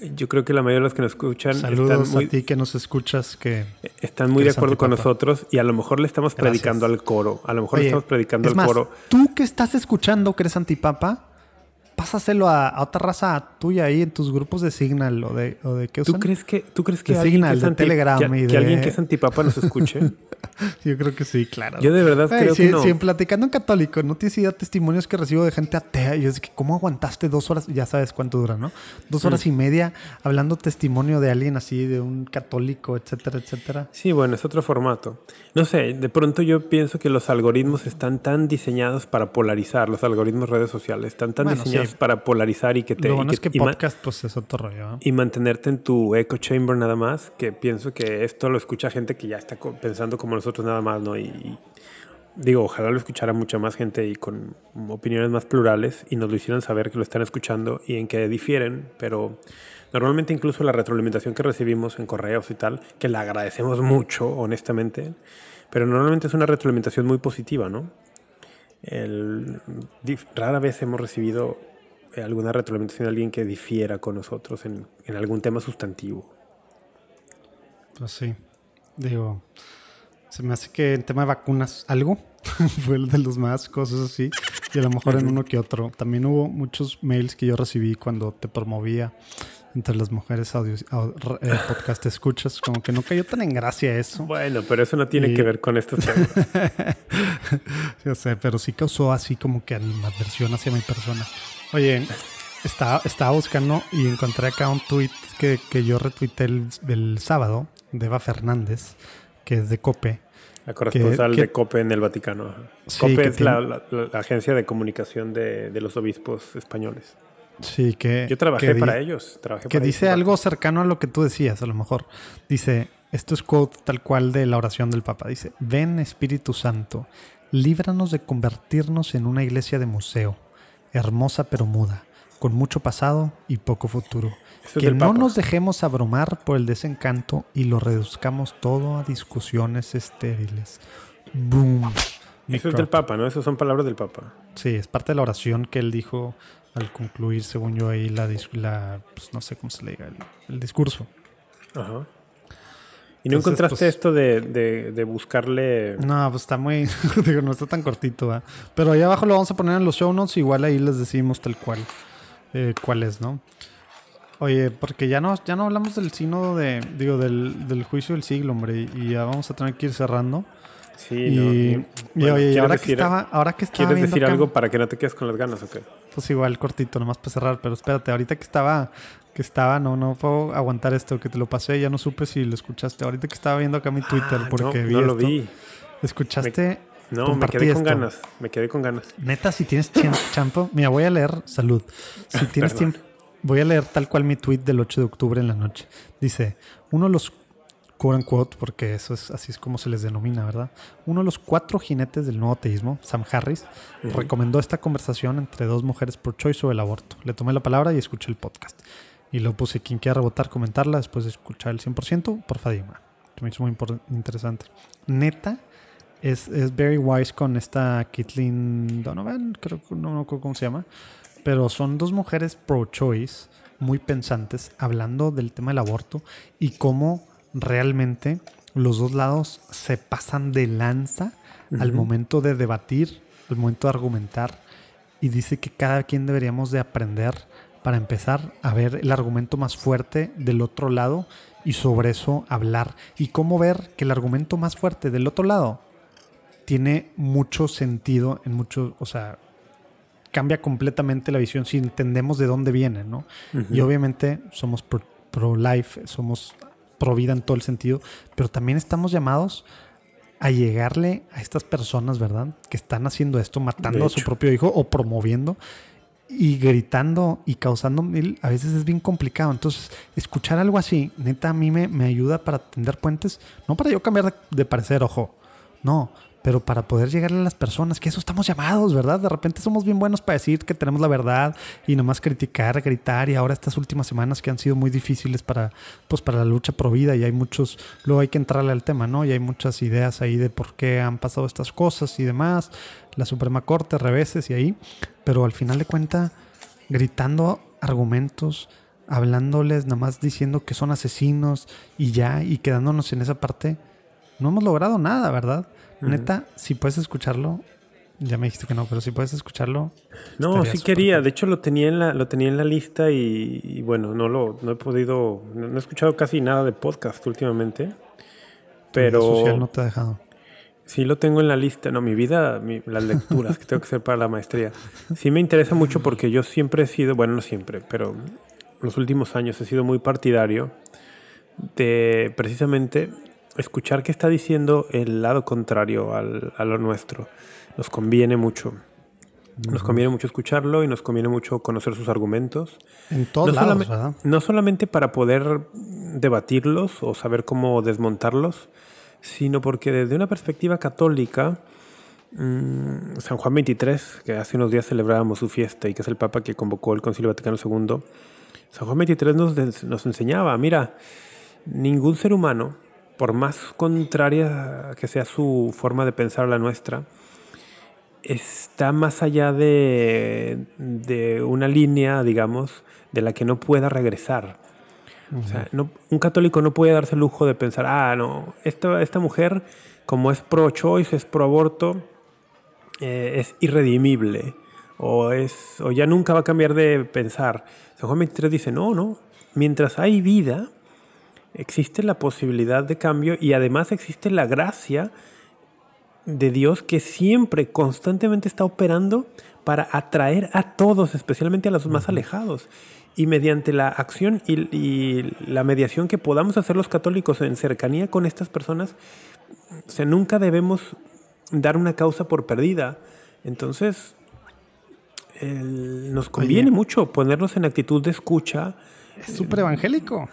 Yo creo que la mayoría de los que nos escuchan. Saludos a ti que nos escuchas, que. Están muy de acuerdo con nosotros y a lo mejor le estamos predicando al coro. A lo mejor le estamos predicando al coro. Tú que estás escuchando que eres antipapa, pásaselo a, otra raza tuya ahí en tus grupos de Signal o de, o de qué usan? ¿Tú crees que, tú crees que, Signal, de Telegram que, que alguien que es antipapa nos escuche? Yo creo que sí, claro. Yo de verdad creo que no. Si en Platicando en Católico no tienes idea testimonios que recibo de gente atea y es que ¿cómo aguantaste dos horas? Ya sabes cuánto dura, ¿no? Dos horas mm. y media hablando testimonio de alguien así, de un católico, etcétera, etcétera. Sí, bueno, es otro formato. No sé, de pronto yo pienso que los algoritmos están tan diseñados para polarizar, los algoritmos redes sociales están tan diseñados para polarizar y que te... Lo es que podcast pues es otro rollo. Y mantenerte en tu echo chamber nada más, que pienso que esto lo escucha gente que ya está pensando como nosotros nada más, ¿no? Y, digo, ojalá lo escuchara mucha más gente y con opiniones más plurales y nos lo hicieran saber que lo están escuchando y en que difieren, pero normalmente incluso la retroalimentación que recibimos en correos y tal, que la agradecemos mucho, honestamente, pero normalmente es una retroalimentación muy positiva, ¿no? El, rara vez hemos recibido alguna retroalimentación de alguien que difiera con nosotros en, en algún tema sustantivo. Pues sí, digo, se me hace que en tema de vacunas algo fue el de los más cosas así y a lo mejor en uno que otro. También hubo muchos mails que yo recibí cuando te promovía entre las mujeres audio, au- eh, podcast escuchas. Como que no cayó tan en gracia eso. Bueno, pero eso no tiene Y- que ver con estos temas. Ya sé, pero sí causó así como que animadversión hacia mi persona. Oye, estaba, estaba buscando y encontré acá un tweet que, que yo retuiteé el, del sábado de Eva Fernández, que es de Cope. La corresponsal que- de COPE en el Vaticano. Sí, COPE es tiene- la, la- la agencia de comunicación de, de los obispos españoles. Sí, que. Yo trabajé que di- para ellos. Trabajé Que para dice ellos. algo cercano a lo que tú decías, a lo mejor. Dice, esto es quote tal cual de la oración del Papa. Dice, ven Espíritu Santo, líbranos de convertirnos en una iglesia de museo, hermosa pero muda, con mucho pasado y poco futuro. Que no nos dejemos abrumar por el desencanto y lo reduzcamos todo a discusiones estériles. Boom. Eso es del. Papa, ¿no? Esas son palabras del Papa. Sí, es parte de la oración que él dijo al concluir, según yo, ahí la, pues, no sé cómo se le diga, el, el discurso. Ajá. ¿Y no Entonces, encontraste pues- esto de, de- de buscarle... No, pues está muy, digo, no está tan cortito, ¿va? Pero ahí abajo lo vamos a poner en los show notes, igual ahí les decimos tal cual eh, cuál es, ¿no? Oye, porque ya no, ya no hablamos del sínodo de, digo, del, del juicio del siglo, hombre, y ya vamos a tener que ir cerrando. Sí, y, no. y, bueno, oye, y ¿quieres ahora que estaba, ahora que estaba ¿Quieres decir algo para que no te quedes con las ganas o qué? Pues igual cortito, nomás para cerrar, pero espérate, ahorita que estaba, que estaba, no, no puedo aguantar esto, que te lo pasé, ya no supe si lo escuchaste. Ahorita que estaba viendo acá mi Twitter, Ah, porque no, vi no lo esto. vi. ¿Escuchaste? No, me quedé con esto. ganas. Me quedé con ganas. Neta, si tienes cham- champo, mira, voy a leer, salud. Si tienes tiempo, voy a leer tal cual mi tweet del 8 de octubre en la noche. Dice, uno de los, quote unquote, porque eso es así es como se les denomina, ¿verdad? Uno de los cuatro jinetes del nuevo ateísmo, Sam Harris, recomendó esta conversación entre dos mujeres por choice sobre el aborto. Le tomé la palabra y escuché el podcast. Y lo puse, quien quiera rebotar, comentarla después de escuchar el 100%, porfa. Se me hizo muy interesante. Neta, es, es very wise con esta Kathleen Donovan, creo que no me acuerdo cómo se llama. Pero son dos mujeres pro-choice, muy pensantes, hablando del tema del aborto y cómo realmente los dos lados se pasan de lanza al Ujú. momento de debatir, al momento de argumentar. Y dice que cada quien deberíamos de aprender para empezar a ver el argumento más fuerte del otro lado y sobre eso hablar. Y cómo ver que el argumento más fuerte del otro lado tiene mucho sentido en mucho, o sea, cambia completamente la visión si entendemos de dónde viene, ¿no? Y obviamente somos pro- pro-life, somos pro-vida en todo el sentido, pero también estamos llamados a llegarle a estas personas, ¿verdad? Que están haciendo esto, matando a su propio hijo o promoviendo y gritando y causando mil, a veces es bien complicado. Entonces, escuchar algo así, neta, a mí me, me ayuda para tender puentes, no para yo cambiar de, de parecer, ojo, no, pero para poder llegarle a las personas, que eso estamos llamados, ¿verdad? De repente somos bien buenos para decir que tenemos la verdad y nomás criticar, gritar, y ahora estas últimas semanas que han sido muy difíciles para, pues, para la lucha pro vida, y hay muchos, luego hay que entrarle al tema, ¿no? Y hay muchas ideas ahí de por qué han pasado estas cosas y demás, la Suprema Corte, reveses y ahí, pero al final de cuentas, gritando argumentos, hablándoles, nada más diciendo que son asesinos y ya, y quedándonos en esa parte, no hemos logrado nada, ¿verdad? Neta, si puedes escucharlo, ya me dijiste que no, pero si puedes escucharlo. No, sí quería. cool. De hecho, lo tenía en la, lo tenía en la lista y, y bueno, no lo no he podido, no, no he escuchado casi nada de podcast últimamente. Pero social no te ha dejado. sí lo tengo en la lista. No, mi vida, mi- las lecturas que tengo que hacer para la maestría. Sí me interesa mucho porque yo siempre he sido, bueno, no siempre, pero los últimos años he sido muy partidario de precisamente escuchar qué está diciendo el lado contrario al- a lo nuestro. Nos conviene mucho. Nos conviene mucho escucharlo y nos conviene mucho conocer sus argumentos. En todos No, lados, no solamente para poder debatirlos o saber cómo desmontarlos, sino porque desde una perspectiva católica, mm, San Juan XXIII, que hace unos días celebrábamos su fiesta y que es el Papa que convocó el Concilio Vaticano II, San Juan XXIII nos, nos enseñaba, mira, ningún ser humano, por más contraria que sea su forma de pensar a la nuestra, está más allá de, de una línea, digamos, de la que no pueda regresar. O sea, no- un católico no puede darse el lujo de pensar, ah, no, esta, esta mujer, como es pro-choice, es pro-aborto, eh, es irredimible, o, es, o ya nunca va a cambiar de pensar. San Juan 23 dice, no, no, mientras hay vida, existe la posibilidad de cambio y además existe la gracia de Dios que siempre, constantemente está operando para atraer a todos, especialmente a los más alejados. Y mediante la acción y, la mediación que podamos hacer los católicos en cercanía con estas personas, o nunca debemos dar una causa por perdida. Entonces, nos conviene mucho ponernos en actitud de escucha. Es súper evangélico.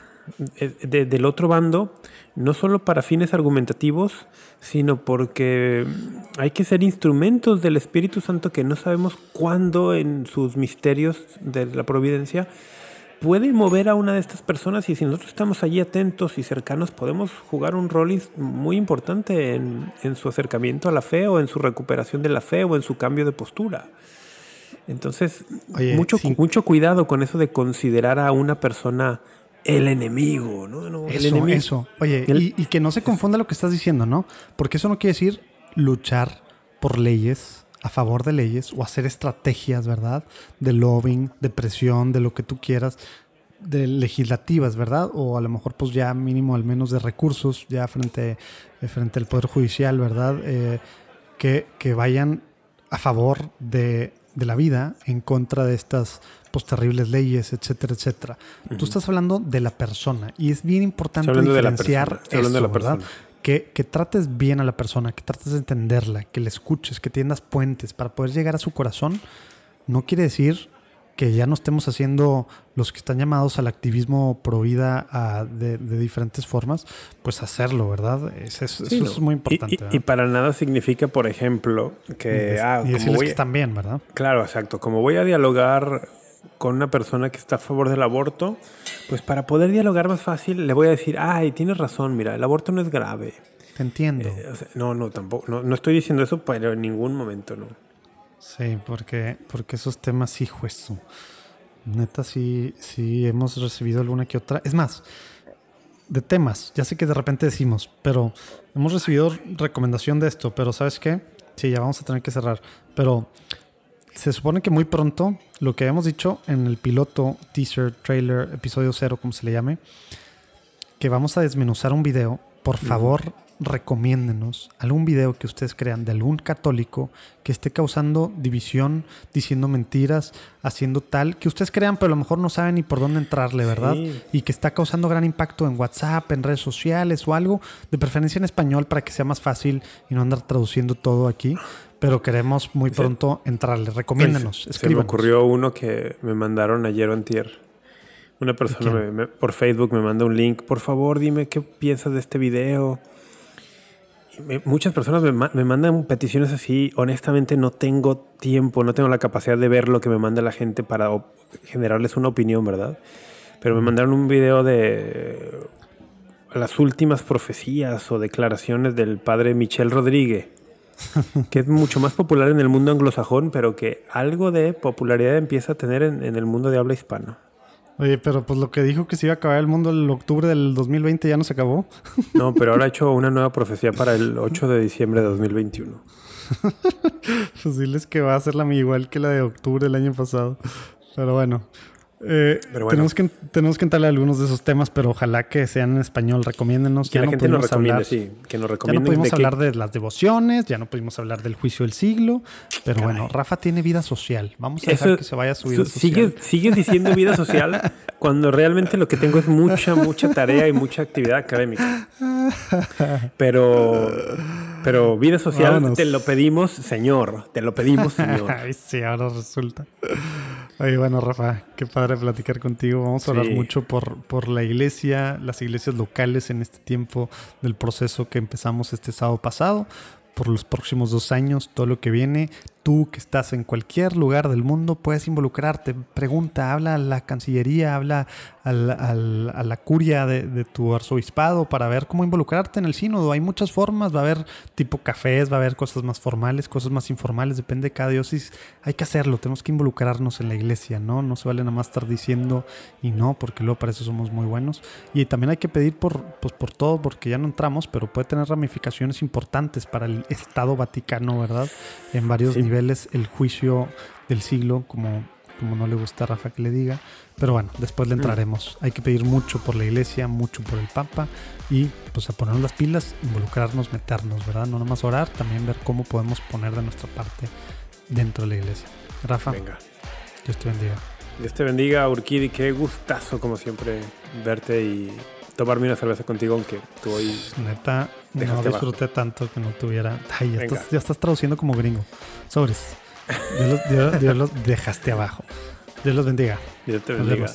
Eh, del otro bando, no solo para fines argumentativos, sino porque hay que ser instrumentos del Espíritu Santo que no sabemos cuándo en sus misterios de la providencia puede mover a una de estas personas y si nosotros estamos allí atentos y cercanos podemos jugar un rol muy importante en, en su acercamiento a la fe o en su recuperación de la fe o en su cambio de postura. Entonces, mucho, mucho cuidado con eso de considerar a una persona el enemigo, ¿no? eso, enemigo. eso. Oye, y, que no se confunda lo que estás diciendo, ¿no? Porque eso no quiere decir luchar por leyes, a favor de leyes, o hacer estrategias, ¿verdad? De lobbying, de presión, de lo que tú quieras, de legislativas, ¿verdad? O a lo mejor, pues ya mínimo al menos de recursos, ya frente, eh, frente al Poder Judicial, ¿verdad? Eh, que, que vayan a favor de, de la vida en contra de estas pues, terribles leyes, etcétera, etcétera. Tú estás hablando de la persona y es bien importante diferenciar eso, ¿verdad? Que, que, trates bien a la persona, que trates de entenderla, que le escuches, que tiendas puentes para poder llegar a su corazón, no quiere decir que ya no estemos haciendo los que están llamados al activismo pro vida de, diferentes formas, pues hacerlo, ¿verdad? eso es muy importante. Y, para nada significa, por ejemplo, que... Y, ah, decirles que están bien, ¿verdad? Claro, exacto. Como voy a dialogar con una persona que está a favor del aborto, pues para poder dialogar más fácil le voy a decir, ay, tienes razón, mira, el aborto no es grave. Te entiendo. Eh, no, no, tampoco, no, no estoy diciendo eso, pero en ningún momento no. Sí, porque, porque esos temas sí, juez. Neta, sí, sí hemos recibido alguna que otra. Es más, de temas, ya sé que de repente decimos, pero hemos recibido recomendación de esto, pero ¿sabes qué? Sí, ya vamos a tener que cerrar. Pero se supone que muy pronto, lo que habíamos dicho en el piloto, teaser, trailer, episodio cero, como se le llame, que vamos a desmenuzar un video. Por favor, recomiéndenos algún video que ustedes crean de algún católico que esté causando división, diciendo mentiras, haciendo tal, que ustedes crean, pero a lo mejor no saben ni por dónde entrarle, ¿verdad? Y que está causando gran impacto en WhatsApp, en redes sociales o algo, de preferencia en español para que sea más fácil y no andar traduciendo todo aquí. Pero queremos muy pronto entrarle. Recomiéndenos. Se me ocurrió uno que me mandaron ayer o antier. Una persona por Facebook me manda un link. Por favor, dime qué piensas de este video muchas personas me, mandan peticiones así. Honestamente, no tengo tiempo, no tengo la capacidad de ver lo que me manda la gente para generarles una opinión, ¿verdad? Pero me mandaron un video de las últimas profecías o declaraciones del padre Michel Rodríguez, que es mucho más popular en el mundo anglosajón, pero que algo de popularidad empieza a tener en, en el mundo de habla hispana. Oye, pero pues lo que dijo que se iba a acabar el mundo el octubre del 2020 ya no se acabó. No, pero ahora ha hecho una nueva profecía para el 8 de diciembre de 2021. pues diles que va a ser la igual que la de octubre del año pasado. Pero bueno, eh, tenemos, que, tenemos que entrarle a algunos de esos temas, pero ojalá que sean en español. Recomiéndenos. Que ya la no gente nos recomiende, sí. Que nos Ya no pudimos hablar de las devociones, ya no pudimos hablar del juicio del siglo. Pero bueno, Rafa tiene vida social. Vamos a dejar que se vaya a su vida social. Sigue, diciendo vida social cuando realmente lo que tengo es mucha, mucha tarea y mucha actividad académica. Pero, pero vida social te lo pedimos, señor. Te lo pedimos, señor. sí, ahora resulta. Oye, bueno, Rafa, qué padre platicar contigo. Vamos a hablar mucho por, por la iglesia, las iglesias locales en este tiempo del proceso que empezamos este sábado pasado, por los próximos dos años, todo lo que viene, tú que estás en cualquier lugar del mundo puedes involucrarte. Pregunta, habla a la Cancillería, habla a la curia de, tu arzobispado para ver cómo involucrarte en el sínodo. Hay muchas formas, va a haber tipo cafés, va a haber cosas más formales, cosas más informales, depende de cada diócesis. Hay que hacerlo, tenemos que involucrarnos en la iglesia, ¿no? No se vale nada más estar diciendo y no, porque luego para eso somos muy buenos. Y también hay que pedir por, pues, por todo, porque ya no entramos, pero puede tener ramificaciones importantes para el Estado Vaticano, ¿verdad? En varios niveles el juicio del siglo, como, como no le gusta a Rafa que le diga. Pero bueno, después le entraremos. Hay que pedir mucho por la iglesia, mucho por el Papa y pues a ponernos las pilas, involucrarnos, meternos, ¿verdad? No nomás orar, también ver cómo podemos poner de nuestra parte dentro de la iglesia. Rafa, Venga. Dios te bendiga. Dios te bendiga, Urquidi. Qué gustazo, como siempre, verte y tomarme una cerveza contigo, aunque tú hoy. Neta, no disfruté tanto que no tuviera. Ay, ya estás, ya estás traduciendo como gringo. Sobres. Dios los, Dios- Dios los dejaste abajo. Dios los bendiga. Dios te bendiga.